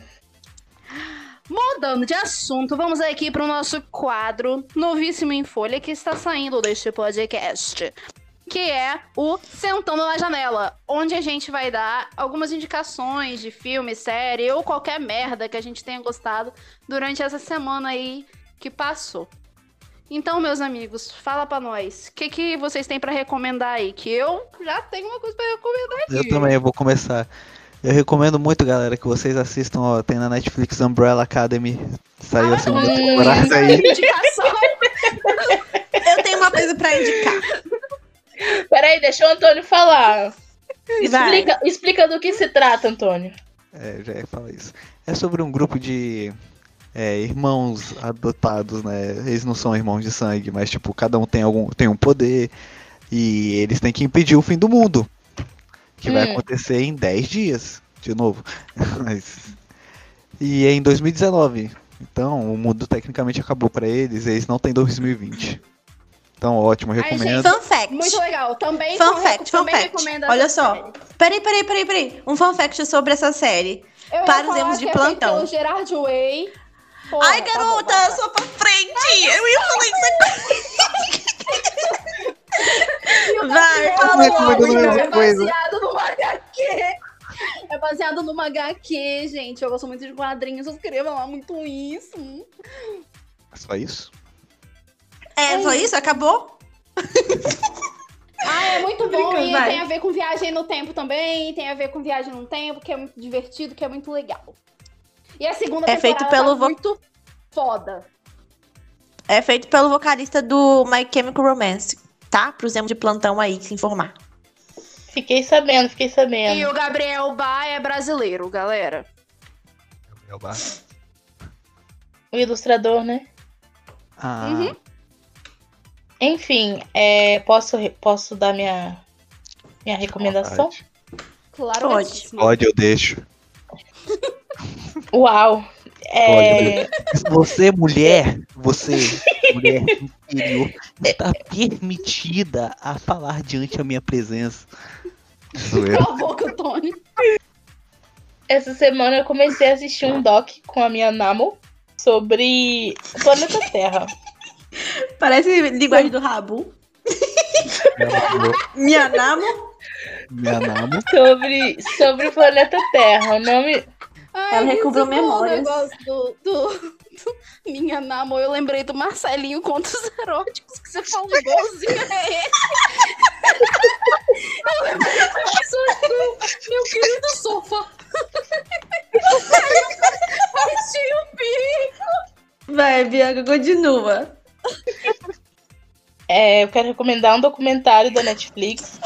Mudando de assunto, vamos aqui para o nosso quadro Novíssimo em Folha que está saindo deste podcast. Que é o Sentando na Janela, onde a gente vai dar algumas indicações de filme, série ou qualquer merda que a gente tenha gostado durante essa semana aí que passou. Então, meus amigos, fala pra nós. O que, que vocês têm pra recomendar aí? Que eu já tenho uma coisa pra recomendar aqui. Eu também eu vou começar. Eu recomendo muito, galera, que vocês assistam, ó, tem na Netflix Umbrella Academy. Saiu a segunda temporada aí. Eu tenho uma coisa pra indicar. Peraí, deixa o Antônio falar. Vai. Explica, explica do que se trata, Antônio. É, eu já ia falar isso. É sobre um grupo de é, irmãos adotados, né? Eles não são irmãos de sangue, mas tipo, cada um tem algum tem um poder e eles têm que impedir o fim do mundo, que vai Hum. acontecer em 10 dias, de novo. Mas- e é em 2019. Então, o mundo tecnicamente acabou pra eles, e eles não têm 2020. Então, ótimo, Ai, recomendo. Fun fact. Muito legal. Também, Fun com- fact, fun também fact. recomendo Olha só. série. Peraí, peraí, peraí, peraí. Um fun fact sobre essa série. Eu Para os erros de é plantão. pelo Gerard Way. Porra, Ai, tá garota, bom, vai, vai. só pra frente. Eu ia falar isso o Vai, fala mesma é coisa. baseado numa HQ. É baseado numa HQ, gente. Eu gosto muito de quadrinhos, eu queria falar muito isso. Só isso? É, só isso? Acabou? Ah, é muito bom e vai. tem a ver com viagem no tempo também, tem a ver com viagem no tempo, que é muito divertido, que é muito legal. E a segunda É feito pelo tá muito foda. É feito pelo vocalista do My Chemical Romance, tá? Pros erros de plantão aí se informar. Fiquei sabendo, fiquei E sabendo. o Gabriel Bá é brasileiro, galera. O ilustrador, né? Ah, Uhum. Enfim, é, posso, posso dar minha, minha recomendação? pode. Claro. Pode. gatíssima. Pode, eu deixo. Uau! É, Você, mulher, você, mulher interior, está permitida a falar diante a minha presença. Cala a boca, Tony. Essa semana eu comecei a assistir um doc com a minha Namo sobre o planeta Terra. Parece linguagem do rabo. Minha namo. Minha namo. Sobre, sobre o planeta Terra. O nome. Ai, Ela recobrou falou o memórias. negócio do, do- do Minha Namo, eu lembrei do Marcelinho Contos Eróticos, que você falou igualzinho a ele. Eu lembrei do meu querido sofá. Parecia um bico. Vai, Bianca, continua. É, eu quero recomendar um documentário da Netflix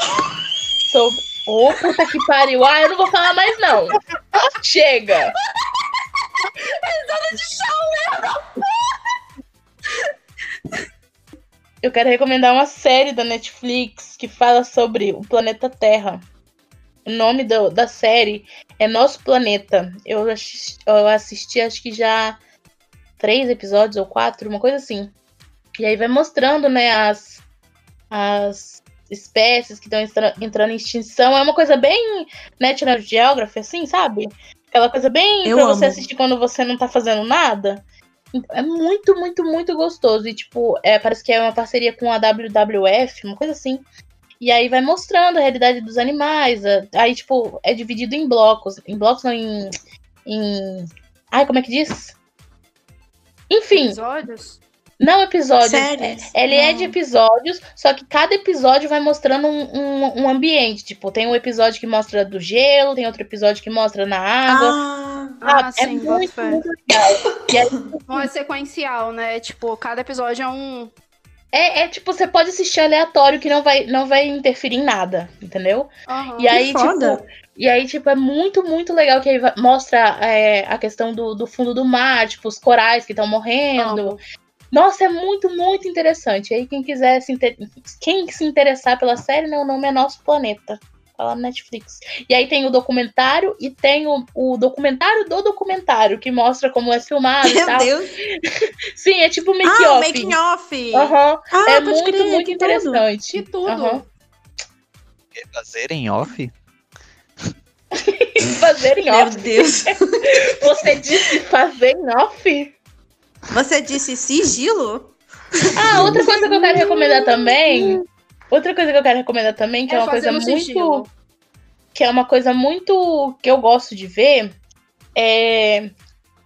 sobre. Ô, puta que pariu. Ah, eu não vou falar mais, não. Chega. Eu quero recomendar uma série da Netflix que fala sobre o planeta Terra. O nome do- da série é Nosso Planeta. Eu assisti, eu assisti acho que já três episódios ou quatro, uma coisa assim. E aí vai mostrando, né, as, as espécies que estão entrando em extinção. É uma coisa bem National Geography, assim, sabe? Aquela coisa bem Eu pra você amo. assistir quando você não tá fazendo nada. É muito, muito, muito gostoso. E, tipo, é, parece que é uma parceria com a WWF, uma coisa assim. E aí vai mostrando a realidade dos animais. a- Aí, tipo, é dividido em blocos. Em blocos, não, em. em... Ai, como é que diz? Enfim, Episódios? Não episódios. Séries? Ele é Não. de episódios, só que cada episódio vai mostrando um, um, um ambiente. Tipo, tem um episódio que mostra do gelo, tem outro episódio que mostra na água. Ah, Ah, é sim, boto muito, muito legal. E Não é sequencial, né? Tipo, cada episódio é um. é, é tipo, você pode assistir aleatório que não vai, não vai interferir em nada, entendeu? Aham. E aí, foda. tipo, e aí, tipo, é muito, muito legal que aí mostra é, a questão do, do fundo do mar, tipo, os corais que estão morrendo. Nossa, é muito, muito interessante. Aí, quem quiser se inter... quem se interessar pela série, né, o nome é Nosso Planeta. Tá lá no Netflix. E aí tem o documentário e tem o, o documentário do documentário, que mostra como é filmado e Meu tal. Deus. Sim, é tipo Ah, o make-off. making off. Aham. Ah, é muito, crer, muito interessante. Que tudo. Aham. Fazer em off? Fazer em Meu off. Deus. Você disse fazer em off? Você disse sigilo? Ah, outra coisa que eu quero recomendar também. Outra coisa que eu quero recomendar também, que é, É uma coisa muito. sigilo. Que é uma coisa muito que eu gosto de ver. É.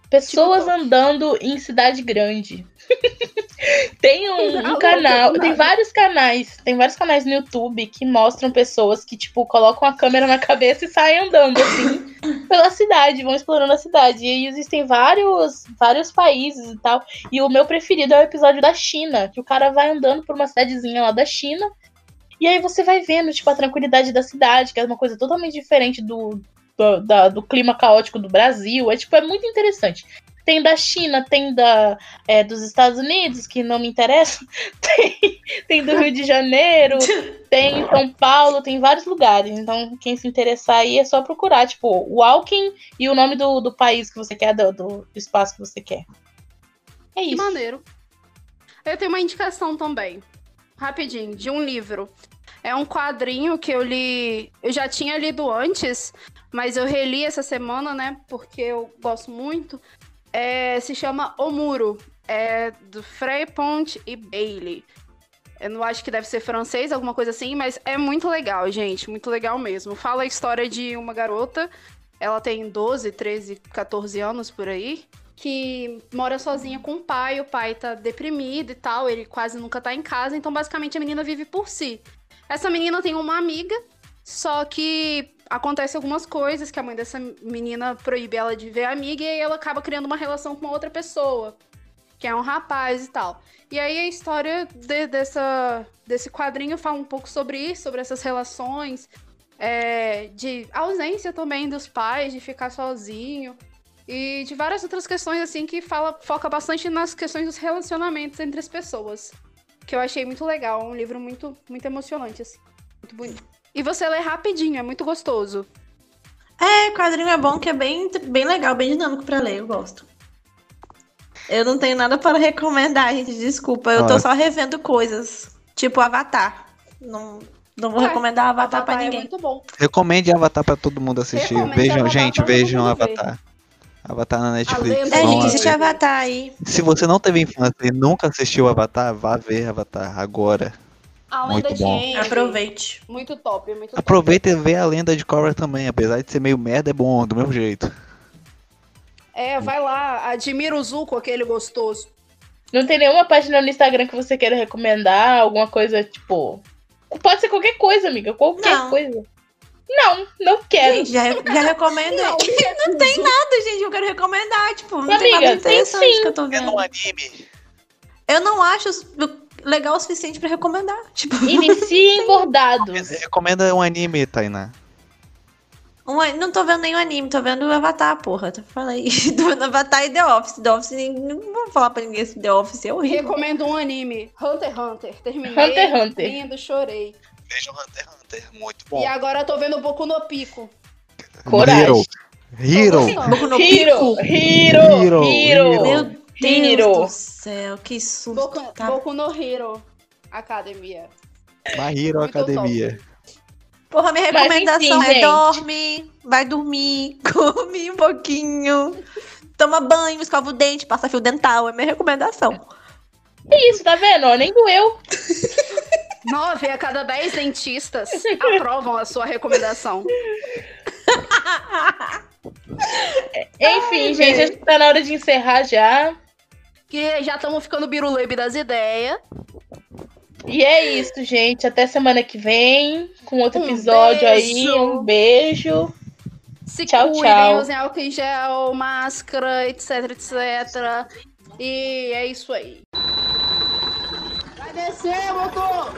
Pessoas TikTok. andando em cidade grande. tem um, um canal, tem vários canais, tem vários canais no YouTube que mostram pessoas que, tipo, colocam a câmera na cabeça e saem andando, assim, pela cidade, vão explorando a cidade. E existem vários, vários países e tal. E o meu preferido é o episódio da China, que o cara vai andando por uma cidadezinha lá da China. E aí você vai vendo, tipo, a tranquilidade da cidade, que é uma coisa totalmente diferente do, do, da- do clima caótico do Brasil. É, tipo, é muito interessante. Tem da China, tem da, é, dos Estados Unidos, que não me interessa. Tem, tem do Rio de Janeiro, tem em São Paulo, tem vários lugares. Então, quem se interessar aí é só procurar, tipo, Walking e o nome do, do país que você quer, do, do espaço que você quer. É Que isso. maneiro. Eu tenho uma indicação também. Rapidinho, de um livro. É um quadrinho que eu li. Eu já tinha lido antes, mas eu reli essa semana, né? Porque eu gosto muito. É, se chama O Muro. É do Freypont e Bailey. Eu não acho que deve ser francês, alguma coisa assim, mas é muito legal, gente. Muito legal mesmo. Fala a história de uma garota. Ela tem 12, 13, 14 anos por aí que mora sozinha com o pai, o pai tá deprimido e tal, ele quase nunca tá em casa, então basicamente a menina vive por si. Essa menina tem uma amiga, só que acontece algumas coisas que a mãe dessa menina proíbe ela de ver a amiga e aí ela acaba criando uma relação com uma outra pessoa, que é um rapaz e tal. E aí a história de- dessa, desse quadrinho fala um pouco sobre isso, sobre essas relações, é, de ausência também dos pais, de ficar sozinho. E de várias outras questões, assim, que fala, foca bastante nas questões dos relacionamentos entre as pessoas. Que eu achei muito legal. Um livro muito, muito emocionante, assim. Muito bonito. E você lê rapidinho, é muito gostoso. É, quadrinho é bom, que é bem, bem legal, bem dinâmico pra ler, eu gosto. Eu não tenho nada para recomendar, gente, desculpa. Eu tô Olha. só revendo coisas, tipo Avatar. Não, Não vou É, recomendar Avatar, pra Avatar é ninguém. muito bom. Recomende Avatar pra todo mundo assistir. Vejam, Avatar gente, vejam ver. Avatar. Avatar na Netflix. É, gente, assiste. Avatar aí. Se você não teve infância e nunca assistiu Avatar, vá ver Avatar agora. A Muito lenda de bom. Aang. Aproveite. Muito top, muito top. Aproveita e vê a lenda de Korra também. Apesar de ser meio merda, é bom, do mesmo jeito. É, vai lá, admira o Zuko, aquele gostoso. Não tem nenhuma página no Instagram que você queira recomendar? Alguma coisa, tipo. Pode ser qualquer coisa, amiga. Qualquer Não. coisa. Não, não quero. Gente, já, já recomendo. Não, Não, tem nada, gente, eu quero recomendar. Tipo, não tem Amiga, nada tem interessante sim. que eu tô É vendo. no anime. Eu não acho legal o suficiente pra recomendar. Tipo, Inicie. Você recomenda um anime, Tainá. um não tô vendo nenhum anime, tô vendo o Avatar, porra. Tô vendo Avatar e The Office. The Office, não vou falar pra ninguém se The Office é horrível. Recomendo um anime, Hunter x Hunter. Terminei, Hunter x Hunter. lindo, chorei. Vejam Hunter x Hunter, muito E bom. agora eu tô vendo Boku no Pico. Coragem. Hero. Hero. Gostando. Boku no Hiro, Pico. Hiro, Deus do céu, que susto. Boku, tá? Boku no Hero Academia. My Hero Muito Academia. Porra, minha Mas recomendação enfim, é gente. dorme, vai dormir, come um pouquinho, toma banho, escova o dente, passa fio dental. É minha recomendação. Que isso, tá vendo? ó? Nem doeu. Nove a cada dez dentistas aprovam a sua recomendação. Enfim, gente, acho que tá na hora de encerrar já. Que já estamos ficando biruleibe das ideias. E é isso, gente. Até semana que vem com outro Um episódio aí. beijo. Um beijo. Se Tchau, cuidem, tchau. usem álcool em gel, máscara, etc, etc. E é isso aí. Vai descer, motor!